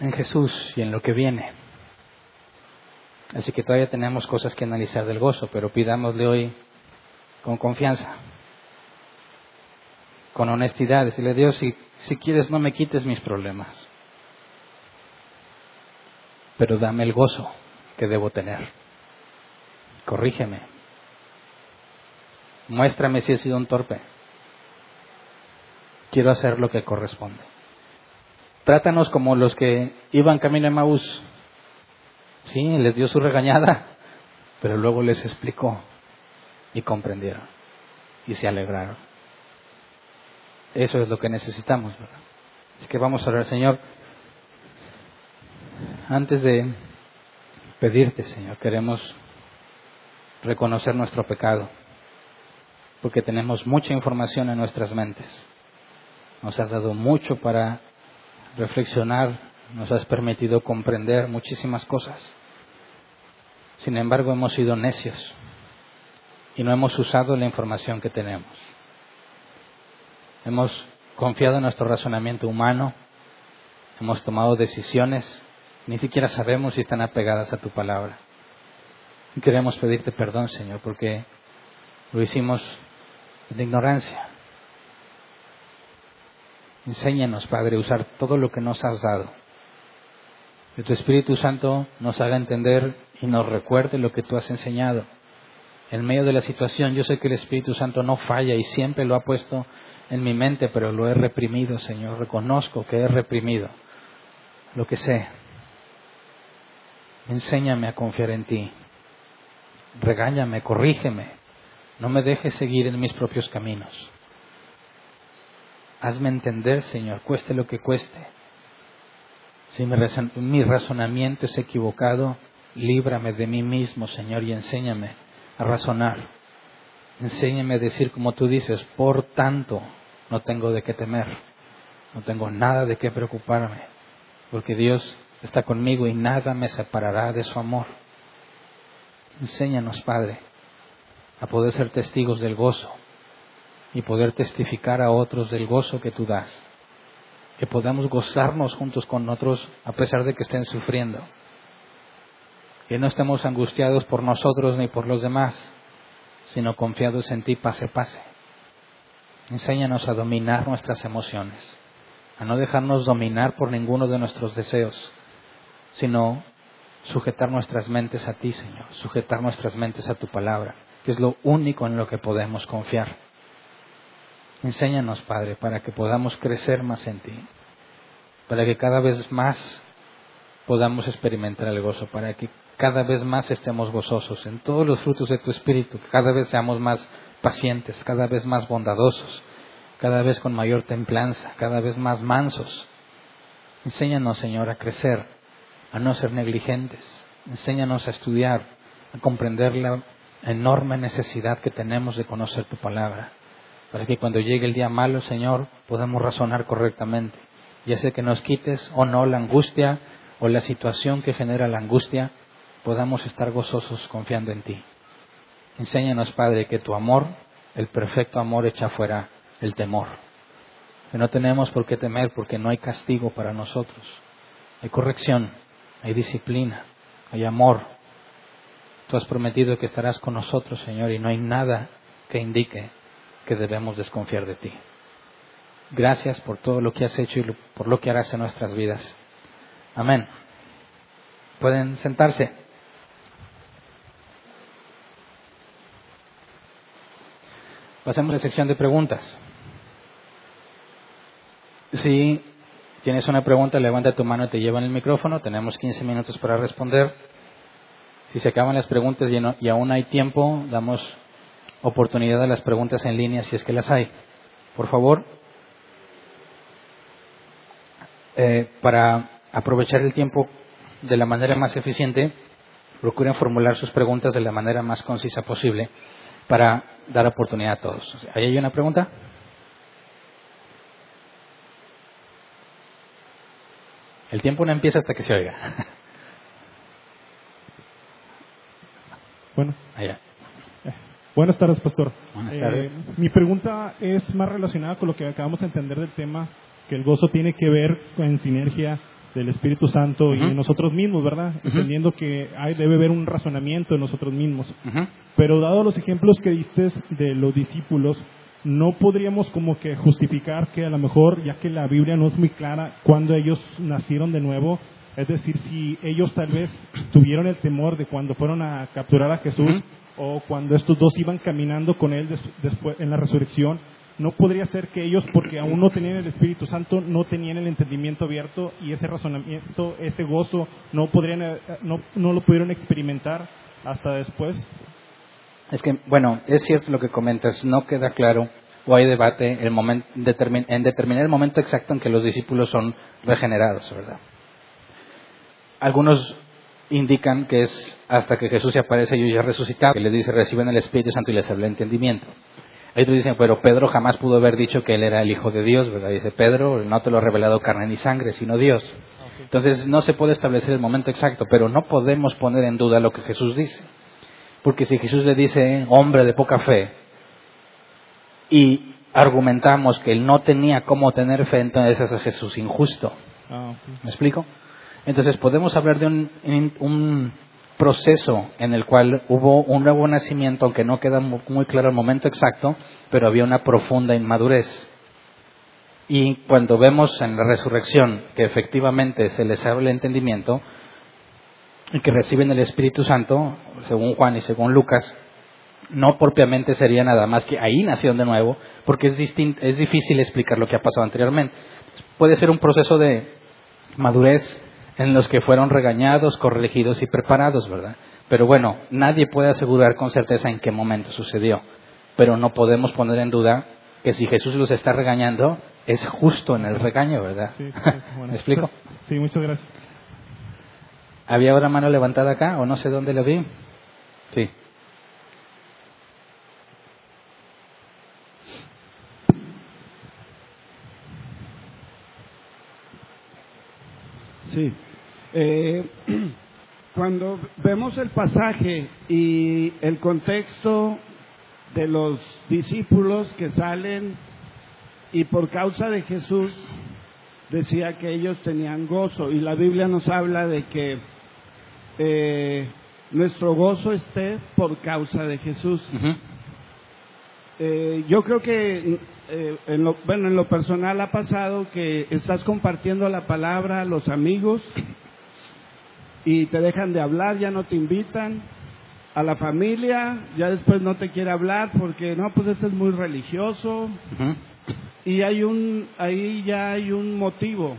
En Jesús y en lo que viene. Así que todavía tenemos cosas que analizar del gozo, pero pidámosle hoy con confianza, con honestidad, decirle a Dios, si, si quieres no me quites mis problemas, pero dame el gozo que debo tener. Corrígeme. Muéstrame si he sido un torpe. Quiero hacer lo que corresponde. Trátanos como los que iban camino a Maús Sí, les dio su regañada, pero luego les explicó y comprendieron y se alegraron. Eso es lo que necesitamos, ¿verdad? Así que vamos a orar, Señor. Antes de pedirte, Señor, queremos reconocer nuestro pecado, porque tenemos mucha información en nuestras mentes. Nos has dado mucho para reflexionar nos has permitido comprender muchísimas cosas. Sin embargo, hemos sido necios y no hemos usado la información que tenemos. Hemos confiado en nuestro razonamiento humano, hemos tomado decisiones, ni siquiera sabemos si están apegadas a tu palabra. Y queremos pedirte perdón, Señor, porque lo hicimos de ignorancia. Enséñanos, Padre, a usar todo lo que nos has dado que tu Espíritu Santo nos haga entender y nos recuerde lo que tú has enseñado. En medio de la situación, yo sé que el Espíritu Santo no falla y siempre lo ha puesto en mi mente, pero lo he reprimido, Señor. Reconozco que he reprimido lo que sé. Enséñame a confiar en ti. Regáñame, corrígeme. No me dejes seguir en mis propios caminos. Hazme entender, Señor, cueste lo que cueste si mi razonamiento es equivocado, líbrame de mí mismo, Señor, y enséñame a razonar. Enséñame a decir como tú dices, por tanto, no tengo de qué temer, no tengo nada de qué preocuparme, porque Dios está conmigo y nada me separará de su amor. Enséñanos, Padre, a poder ser testigos del gozo y poder testificar a otros del gozo que tú das que podamos gozarnos juntos con otros a pesar de que estén sufriendo. Que no estemos angustiados por nosotros ni por los demás, sino confiados en ti pase pase. Enséñanos a dominar nuestras emociones, a no dejarnos dominar por ninguno de nuestros deseos, sino sujetar nuestras mentes a ti, Señor, sujetar nuestras mentes a tu palabra, que es lo único en lo que podemos confiar. Enséñanos, Padre, para que podamos crecer más en ti, para que cada vez más podamos experimentar el gozo, para que cada vez más estemos gozosos en todos los frutos de tu Espíritu, que cada vez seamos más pacientes, cada vez más bondadosos, cada vez con mayor templanza, cada vez más mansos. Enséñanos, Señor, a crecer, a no ser negligentes. Enséñanos a estudiar, a comprender la enorme necesidad que tenemos de conocer tu palabra para que cuando llegue el día malo, Señor, podamos razonar correctamente. Ya sé que nos quites o no la angustia o la situación que genera la angustia, podamos estar gozosos confiando en ti. Enséñanos, Padre, que tu amor, el perfecto amor, echa fuera el temor. Que no tenemos por qué temer porque no hay castigo para nosotros. Hay corrección, hay disciplina, hay amor. Tú has prometido que estarás con nosotros, Señor, y no hay nada que indique que debemos desconfiar de ti. Gracias por todo lo que has hecho y por lo que harás en nuestras vidas. Amén. Pueden sentarse. Pasemos a la sección de preguntas. Si tienes una pregunta, levanta tu mano y te llevan el micrófono. Tenemos 15 minutos para responder. Si se acaban las preguntas y aún hay tiempo, damos oportunidad de las preguntas en línea si es que las hay. Por favor, eh, para aprovechar el tiempo de la manera más eficiente, procuren formular sus preguntas de la manera más concisa posible para dar oportunidad a todos. ¿Ahí hay una pregunta? El tiempo no empieza hasta que se oiga. Bueno. Allá. Eh, Buenas tardes, pastor. Buenas Eh, tardes. mi pregunta es más relacionada con lo que acabamos de entender del tema, que el gozo tiene que ver con sinergia del Espíritu Santo y de nosotros mismos, ¿verdad? Entendiendo que hay, debe haber un razonamiento en nosotros mismos. Pero dado los ejemplos que diste de los discípulos, no podríamos como que justificar que a lo mejor, ya que la Biblia no es muy clara, cuando ellos nacieron de nuevo, es decir, si ellos tal vez tuvieron el temor de cuando fueron a capturar a Jesús o cuando estos dos iban caminando con él des- después en la resurrección, no podría ser que ellos, porque aún no tenían el Espíritu Santo, no tenían el entendimiento abierto y ese razonamiento, ese gozo, no podrían, eh, no, no lo pudieron experimentar hasta después. Es que, bueno, es cierto lo que comentas, no queda claro o hay debate el momen- determin- en determinar el momento exacto en que los discípulos son regenerados, ¿verdad? Algunos indican que es hasta que Jesús se aparece ellos ya resucitados, que les dice reciben el Espíritu Santo y les habla entendimiento. Otros dicen, pero Pedro jamás pudo haber dicho que él era el Hijo de Dios, ¿verdad? Dice Pedro, no te lo ha revelado carne ni sangre, sino Dios. Entonces no se puede establecer el momento exacto, pero no podemos poner en duda lo que Jesús dice. Porque si Jesús le dice, hombre de poca fe, y argumentamos que él no tenía cómo tener fe, entonces es Jesús injusto. Ah. ¿Me explico? Entonces podemos hablar de un, un proceso en el cual hubo un nuevo nacimiento, aunque no queda mu- muy claro el momento exacto, pero había una profunda inmadurez. Y cuando vemos en la resurrección que efectivamente se les abre el entendimiento y que reciben el Espíritu Santo, según Juan y según Lucas, no propiamente sería nada más que ahí nacieron de nuevo, porque es, distin- es difícil explicar lo que ha pasado anteriormente. Puede ser un proceso de madurez en los que fueron regañados, corregidos y preparados, ¿verdad? Pero bueno, nadie puede asegurar con certeza en qué momento sucedió. Pero no podemos poner en duda que si Jesús los está regañando, es justo en el regaño, ¿verdad? Sí, sí, bueno. ¿Me explico? Sí, muchas gracias. ¿Había otra mano levantada acá o no sé dónde la vi? Sí. Sí. Eh, cuando vemos el pasaje y el contexto de los discípulos que salen y por causa de Jesús decía que ellos tenían gozo y la Biblia nos habla de que eh, nuestro gozo esté por causa de Jesús. Eh, yo creo que eh, en lo, bueno, en lo personal ha pasado que estás compartiendo la palabra a los amigos y te dejan de hablar, ya no te invitan. A la familia, ya después no te quiere hablar porque no, pues este es muy religioso. Y hay un, ahí ya hay un motivo,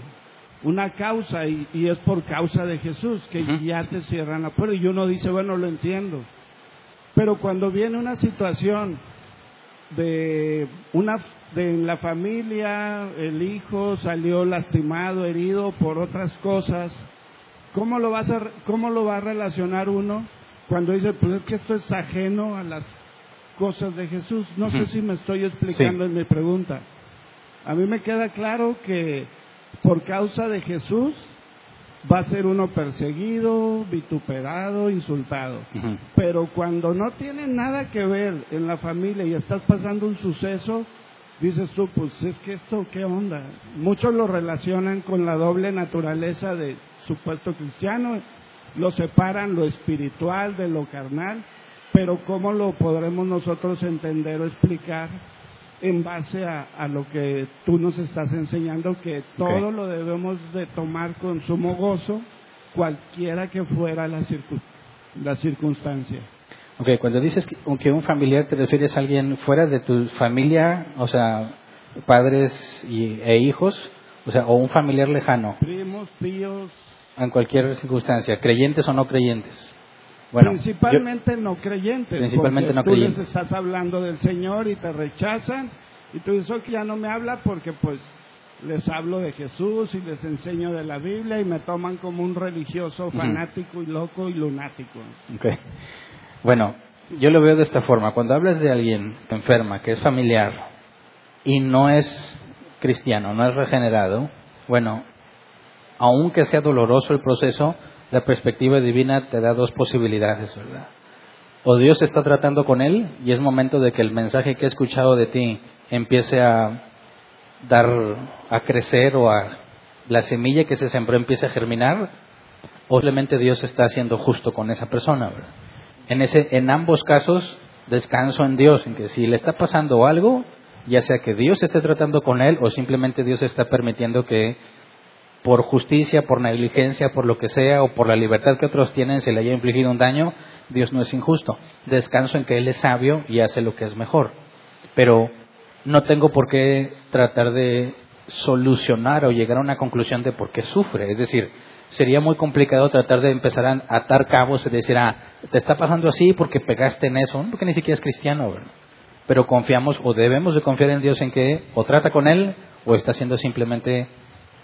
una causa, y, y es por causa de Jesús, que ya te cierran la puerta. Y uno dice, bueno, lo entiendo. Pero cuando viene una situación de una de en la familia, el hijo salió lastimado, herido por otras cosas, ¿cómo lo vas a cómo lo va a relacionar uno cuando dice, pues es que esto es ajeno a las cosas de Jesús? No sé si me estoy explicando en mi pregunta. A mí me queda claro que por causa de Jesús va a ser uno perseguido, vituperado, insultado. Pero cuando no tiene nada que ver en la familia y estás pasando un suceso, dices tú, pues es que esto, ¿qué onda? Muchos lo relacionan con la doble naturaleza de supuesto cristiano, lo separan lo espiritual de lo carnal, pero ¿cómo lo podremos nosotros entender o explicar en base a, a lo que tú nos estás enseñando, que todo lo debemos de tomar con sumo gozo, cualquiera que fuera la, circun- la circunstancia? Ok, cuando dices que, que un familiar te refieres a alguien fuera de tu familia, o sea, padres y, e hijos, o sea, o un familiar lejano, Primos, tíos, en cualquier circunstancia, creyentes o no creyentes. Bueno, yo- principalmente no creyentes. Principalmente no tú creyentes. les estás hablando del Señor y te rechazan y tú dices, "Ok, ya no me habla porque pues les hablo de Jesús y les enseño de la Biblia y me toman como un religioso fanático y loco y lunático. Ok. Bueno, yo lo veo de esta forma. Cuando hablas de alguien que enferma, que es familiar y no es cristiano, no es regenerado, bueno, aunque sea doloroso el proceso, la perspectiva divina te da dos posibilidades, ¿verdad? O Dios está tratando con él y es momento de que el mensaje que he escuchado de ti empiece a dar, a crecer o a la semilla que se sembró empiece a germinar, o simplemente Dios está haciendo justo con esa persona. ¿verdad? En, ese, en ambos casos, descanso en Dios, en que si le está pasando algo, ya sea que Dios esté tratando con él o simplemente Dios está permitiendo que por justicia, por negligencia, por lo que sea, o por la libertad que otros tienen, se le haya infligido un daño, Dios no es injusto. Descanso en que Él es sabio y hace lo que es mejor. Pero no tengo por qué tratar de solucionar o llegar a una conclusión de por qué sufre. Es decir, sería muy complicado tratar de empezar a atar cabos y decir, ah, te está pasando así porque pegaste en eso, porque ni siquiera es cristiano. Pero confiamos o debemos de confiar en Dios en que o trata con Él o está haciendo simplemente,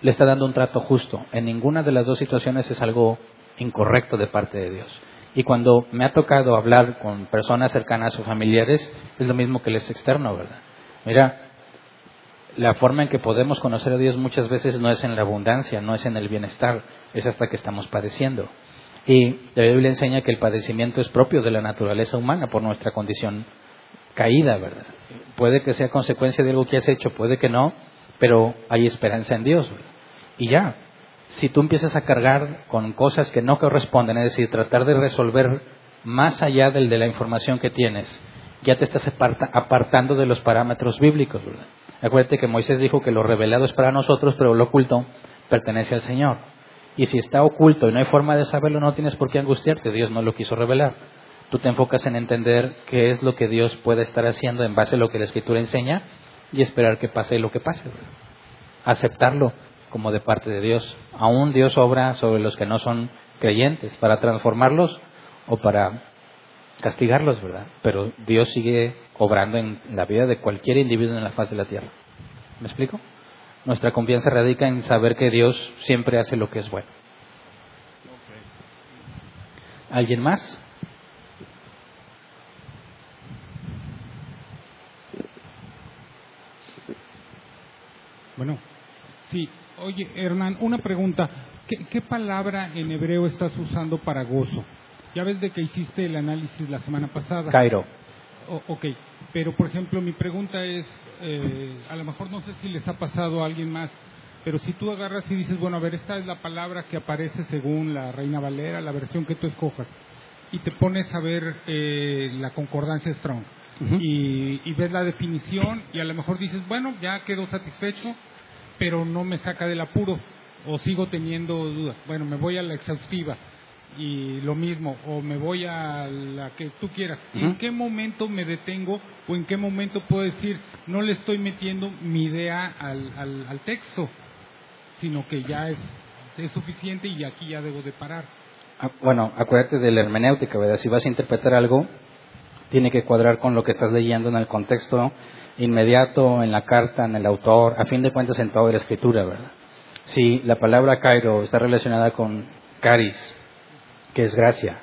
le está dando un trato justo. En ninguna de las dos situaciones es algo incorrecto de parte de Dios. Y cuando me ha tocado hablar con personas cercanas o familiares, es lo mismo que les externo, ¿verdad? Mira, la forma en que podemos conocer a Dios muchas veces no es en la abundancia, no es en el bienestar, es hasta que estamos padeciendo. Y la Biblia enseña que el padecimiento es propio de la naturaleza humana por nuestra condición caída, ¿verdad? Puede que sea consecuencia de algo que has hecho, puede que no, pero hay esperanza en Dios. Y ya, si tú empiezas a cargar con cosas que no corresponden, es decir, tratar de resolver más allá del de la información que tienes, ya te estás apartando de los parámetros bíblicos. Acuérdate que Moisés dijo que lo revelado es para nosotros, pero lo oculto pertenece al Señor. Y si está oculto y no hay forma de saberlo, no tienes por qué angustiarte, Dios no lo quiso revelar. Tú te enfocas en entender qué es lo que Dios puede estar haciendo en base a lo que la Escritura enseña y esperar que pase lo que pase. Aceptarlo como de parte de Dios. Aún Dios obra sobre los que no son creyentes para transformarlos o para castigarlos, ¿verdad? Pero Dios sigue obrando en la vida de cualquier individuo en la faz de la tierra. ¿Me explico? Nuestra confianza radica en saber que Dios siempre hace lo que es bueno. ¿Alguien más? Bueno, sí, Oye, Hernán, una pregunta. ¿Qué, palabra en hebreo estás usando para gozo? Ya ves de que hiciste el análisis la semana pasada. Cairo. ok, pero por ejemplo mi pregunta es, eh, a lo mejor no sé si les ha pasado a alguien más, pero si tú agarras y dices, bueno, a ver, esta es la palabra que aparece según la Reina Valera, la versión que tú escojas, y te pones a ver eh, la concordancia Strong, y, y ves la definición, y a lo mejor dices, bueno, ya quedo satisfecho, pero no me saca del apuro o sigo teniendo dudas. Bueno, me voy a la exhaustiva y lo mismo, o me voy a la que tú quieras. ¿En qué momento me detengo o en qué momento puedo decir, no le estoy metiendo mi idea al, al, texto, sino que ya es, es suficiente y aquí ya debo de parar? Ah, bueno, acuérdate de la hermenéutica, ¿verdad? Si vas a interpretar algo, tiene que cuadrar con lo que estás leyendo en el contexto inmediato en la carta, en el autor, a fin de cuentas en toda la escritura, ¿verdad? Si la palabra Cairo está relacionada con caris, que es gracia,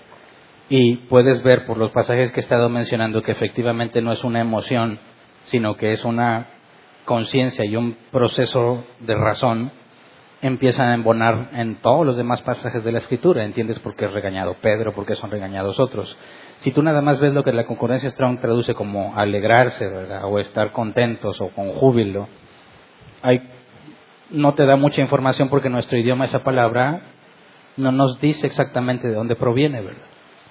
y puedes ver por los pasajes que he estado mencionando que efectivamente no es una emoción, sino que es una conciencia y un proceso de razón, empiezan a embonar en todos los demás pasajes de la escritura. ¿Entiendes por qué es regañado Pedro, por qué son regañados otros? Si tú nada más ves lo que la concurrencia Strong traduce como alegrarse, ¿verdad? O estar contentos o con júbilo, hay, no te da mucha información porque nuestro idioma, esa palabra, no nos dice exactamente de dónde proviene, ¿verdad?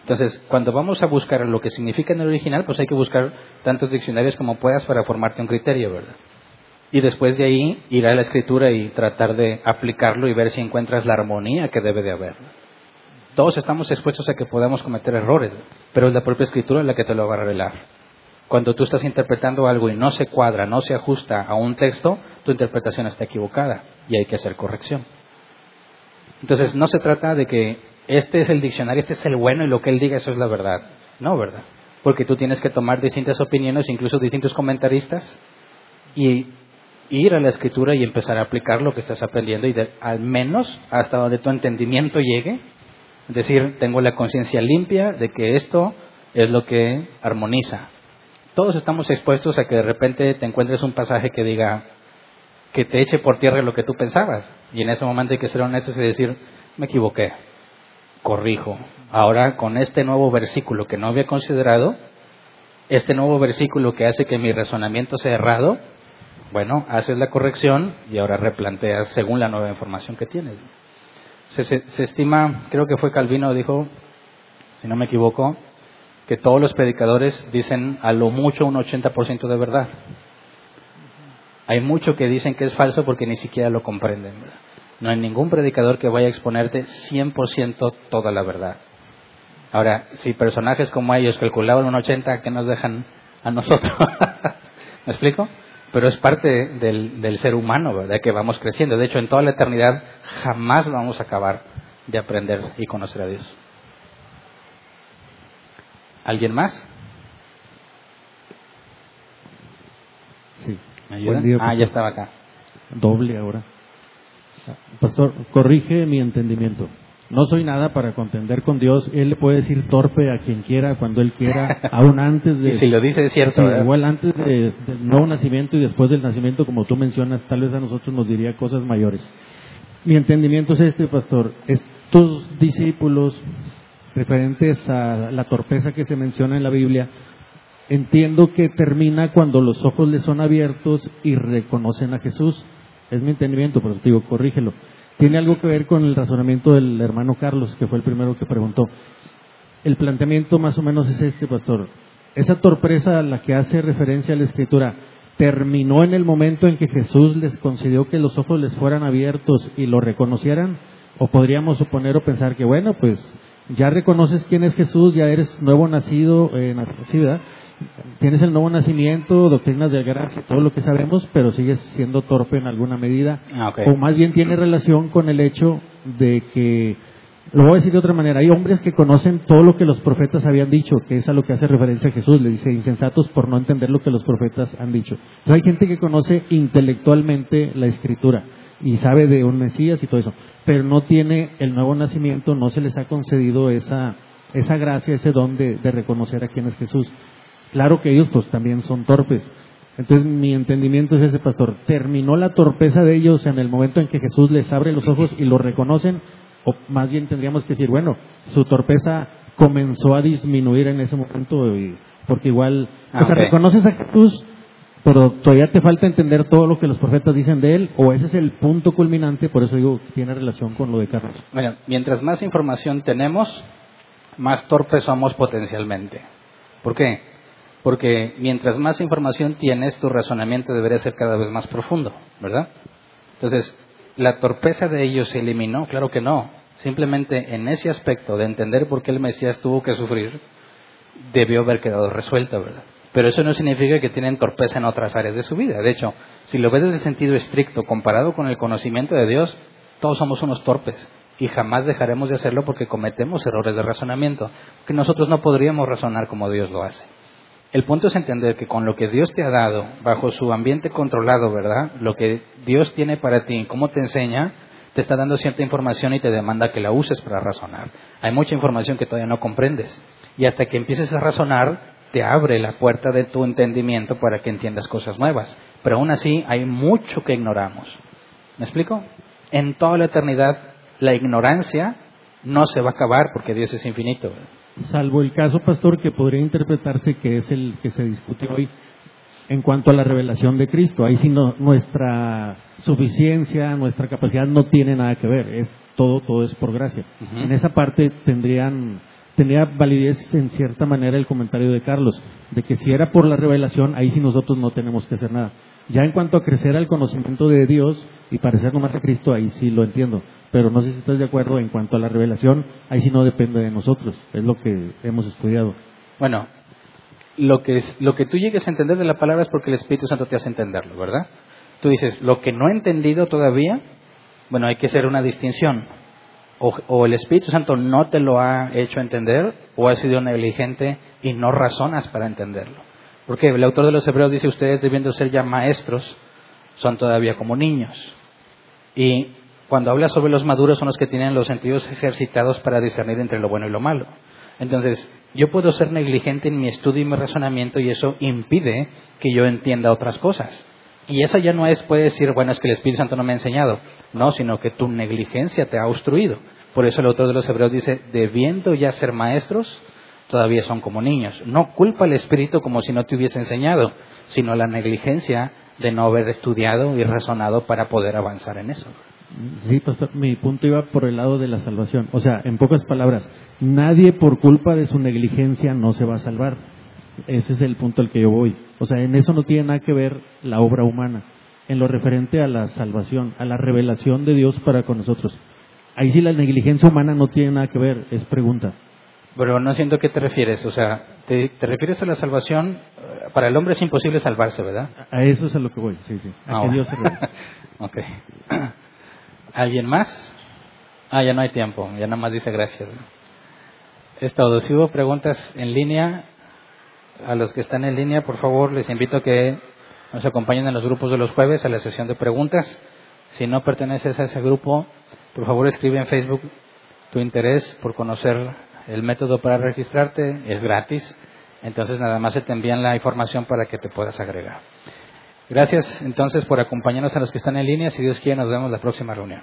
Entonces, cuando vamos a buscar lo que significa en el original, pues hay que buscar tantos diccionarios como puedas para formarte un criterio, ¿verdad? Y después de ahí ir a la escritura y tratar de aplicarlo y ver si encuentras la armonía que debe de haber. Todos estamos expuestos a que podamos cometer errores, pero es la propia escritura la que te lo va a revelar. Cuando tú estás interpretando algo y no se cuadra, no se ajusta a un texto, tu interpretación está equivocada y hay que hacer corrección. Entonces, no se trata de que este es el diccionario, este es el bueno y lo que él diga eso es la verdad. No, ¿verdad? Porque tú tienes que tomar distintas opiniones, incluso distintos comentaristas, y ir a la escritura y empezar a aplicar lo que estás aprendiendo y al menos hasta donde tu entendimiento llegue, es decir, tengo la conciencia limpia de que esto es lo que armoniza. Todos estamos expuestos a que de repente te encuentres un pasaje que diga, que te eche por tierra lo que tú pensabas. Y en ese momento hay que ser honestos y decir, me equivoqué, corrijo. Ahora con este nuevo versículo que no había considerado, este nuevo versículo que hace que mi razonamiento sea errado, bueno, haces la corrección y ahora replanteas según la nueva información que tienes. Se, se estima, creo que fue Calvino, dijo, si no me equivoco, que todos los predicadores dicen a lo mucho un 80% de verdad. Hay mucho que dicen que es falso porque ni siquiera lo comprenden. No hay ningún predicador que vaya a exponerte 100% toda la verdad. Ahora, si personajes como ellos calculaban un 80, ¿qué nos dejan a nosotros? ¿Me explico? Pero es parte del, del, ser humano, ¿verdad? Que vamos creciendo. De hecho, en toda la eternidad jamás vamos a acabar de aprender y conocer a Dios. ¿Alguien más? Sí. ah, ya estaba acá. Doble ahora. Pastor, corrige mi entendimiento. No soy nada para contender con Dios. Él le puede decir torpe a quien quiera, cuando Él quiera, aún antes de... Y si lo dice es cierto. igual antes de, del nuevo nacimiento y después del nacimiento, como tú mencionas, tal vez a nosotros nos diría cosas mayores. Mi entendimiento es este, pastor. Estos discípulos referentes a la torpeza que se menciona en la Biblia, entiendo que termina cuando los ojos le son abiertos y reconocen a Jesús. Es mi entendimiento, pero te digo, corrígelo. Tiene algo que ver con el razonamiento del hermano Carlos, que fue el primero que preguntó. El planteamiento más o menos es este, pastor. Esa torpeza a la que hace referencia la Escritura terminó en el momento en que Jesús les concedió que los ojos les fueran abiertos y lo reconocieran, o podríamos suponer o pensar que, bueno, pues ya reconoces quién es Jesús, ya eres nuevo nacido, eh, ¿verdad? Tienes el nuevo nacimiento, doctrinas de gracia, todo lo que sabemos, pero sigues siendo torpe en alguna medida. Ah, o más bien tiene relación con el hecho de que, lo voy a decir de otra manera, hay hombres que conocen todo lo que los profetas habían dicho, que es a lo que hace referencia Jesús, le dice insensatos por no entender lo que los profetas han dicho. Entonces hay gente que conoce intelectualmente la escritura y sabe de un Mesías y todo eso, pero no tiene el nuevo nacimiento, no se les ha concedido esa, esa gracia, ese don de, reconocer a quién es Jesús. Claro que ellos pues también son torpes. Entonces mi entendimiento es ese, pastor. ¿Terminó la torpeza de ellos en el momento en que Jesús les abre los ojos y lo reconocen? O más bien tendríamos que decir, bueno, su torpeza comenzó a disminuir en ese momento, porque igual, o sea, reconoces a Jesús, pero todavía te falta entender todo lo que los profetas dicen de él, o ese es el punto culminante, por eso digo tiene relación con lo de Carlos. Bueno, mientras más información tenemos, más torpes somos potencialmente. ¿Por qué? Porque mientras más información tienes, tu razonamiento debería ser cada vez más profundo, ¿verdad? Entonces, ¿la torpeza de ellos se eliminó? Claro que no. Simplemente en ese aspecto de entender por qué el Mesías tuvo que sufrir, debió haber quedado resuelto, ¿verdad? Pero eso no significa que tienen torpeza en otras áreas de su vida. De hecho, si lo ves desde el sentido estricto, comparado con el conocimiento de Dios, todos somos unos torpes y jamás dejaremos de hacerlo porque cometemos errores de razonamiento, que nosotros no podríamos razonar como Dios lo hace. El punto es entender que con lo que Dios te ha dado, bajo su ambiente controlado, ¿verdad? Lo que Dios tiene para ti, cómo te enseña, te está dando cierta información y te demanda que la uses para razonar. Hay mucha información que todavía no comprendes. Y hasta que empieces a razonar, te abre la puerta de tu entendimiento para que entiendas cosas nuevas. Pero aún así hay mucho que ignoramos. ¿Me explico? En toda la eternidad la ignorancia no se va a acabar porque Dios es infinito. Salvo el caso, pastor, que podría interpretarse que es el que se discute hoy en cuanto a la revelación de Cristo. Ahí sí no, nuestra suficiencia, nuestra capacidad no tiene nada que ver. Es todo, todo es por gracia. En esa parte tendrían tenía validez en cierta manera el comentario de Carlos, de que si era por la revelación, ahí sí nosotros no tenemos que hacer nada. Ya en cuanto a crecer al conocimiento de Dios y parecernos más a Cristo, ahí sí lo entiendo. Pero no sé si estás de acuerdo en cuanto a la revelación, ahí sí no depende de nosotros, es lo que hemos estudiado. Bueno, lo que, lo que tú llegues a entender de la palabra es porque el Espíritu Santo te hace entenderlo, ¿verdad? Tú dices, lo que no he entendido todavía, bueno, hay que hacer una distinción o, el Espíritu Santo no te lo ha hecho entender o has sido negligente y no razonas para entenderlo. Porque el autor de los Hebreos dice, ustedes debiendo ser ya maestros, son todavía como niños. Y cuando habla sobre los maduros son los que tienen los sentidos ejercitados para discernir entre lo bueno y lo malo. Entonces, yo puedo ser negligente en mi estudio y mi razonamiento y eso impide que yo entienda otras cosas. Y esa ya no es, puede decir, bueno, es que el Espíritu Santo no me ha enseñado. No, sino que tu negligencia te ha obstruido. Por eso el autor de los Hebreos dice, debiendo ya ser maestros, todavía son como niños. No culpa al Espíritu como si no te hubiese enseñado, sino la negligencia de no haber estudiado y razonado para poder avanzar en eso. Sí, pastor, mi punto iba por el lado de la salvación. O sea, en pocas palabras, nadie por culpa de su negligencia no se va a salvar. Ese es el punto al que yo voy. O sea, en eso no tiene nada que ver la obra humana, en lo referente a la salvación, a la revelación de Dios para con nosotros. Ahí sí la negligencia humana no tiene nada que ver, es pregunta. Pero no siento qué te refieres. O sea, te, refieres a la salvación. Para el hombre es imposible salvarse, ¿verdad? A eso es a lo que voy, sí, sí. A Ah, que bueno. Dios se ok. ¿Alguien más? Ah, ya no hay tiempo. Ya nada más dice gracias. Es todo. Si hubo preguntas en línea, a los que están en línea, por favor, les invito a que nos acompañen en los grupos de los jueves a la sesión de preguntas. Si no perteneces a ese grupo, por favor escribe en Facebook tu interés por conocer el método para registrarte. Es gratis. Entonces nada más se te envían la información para que te puedas agregar. Gracias entonces por acompañarnos a los que están en línea. Si Dios quiere, nos vemos la próxima reunión.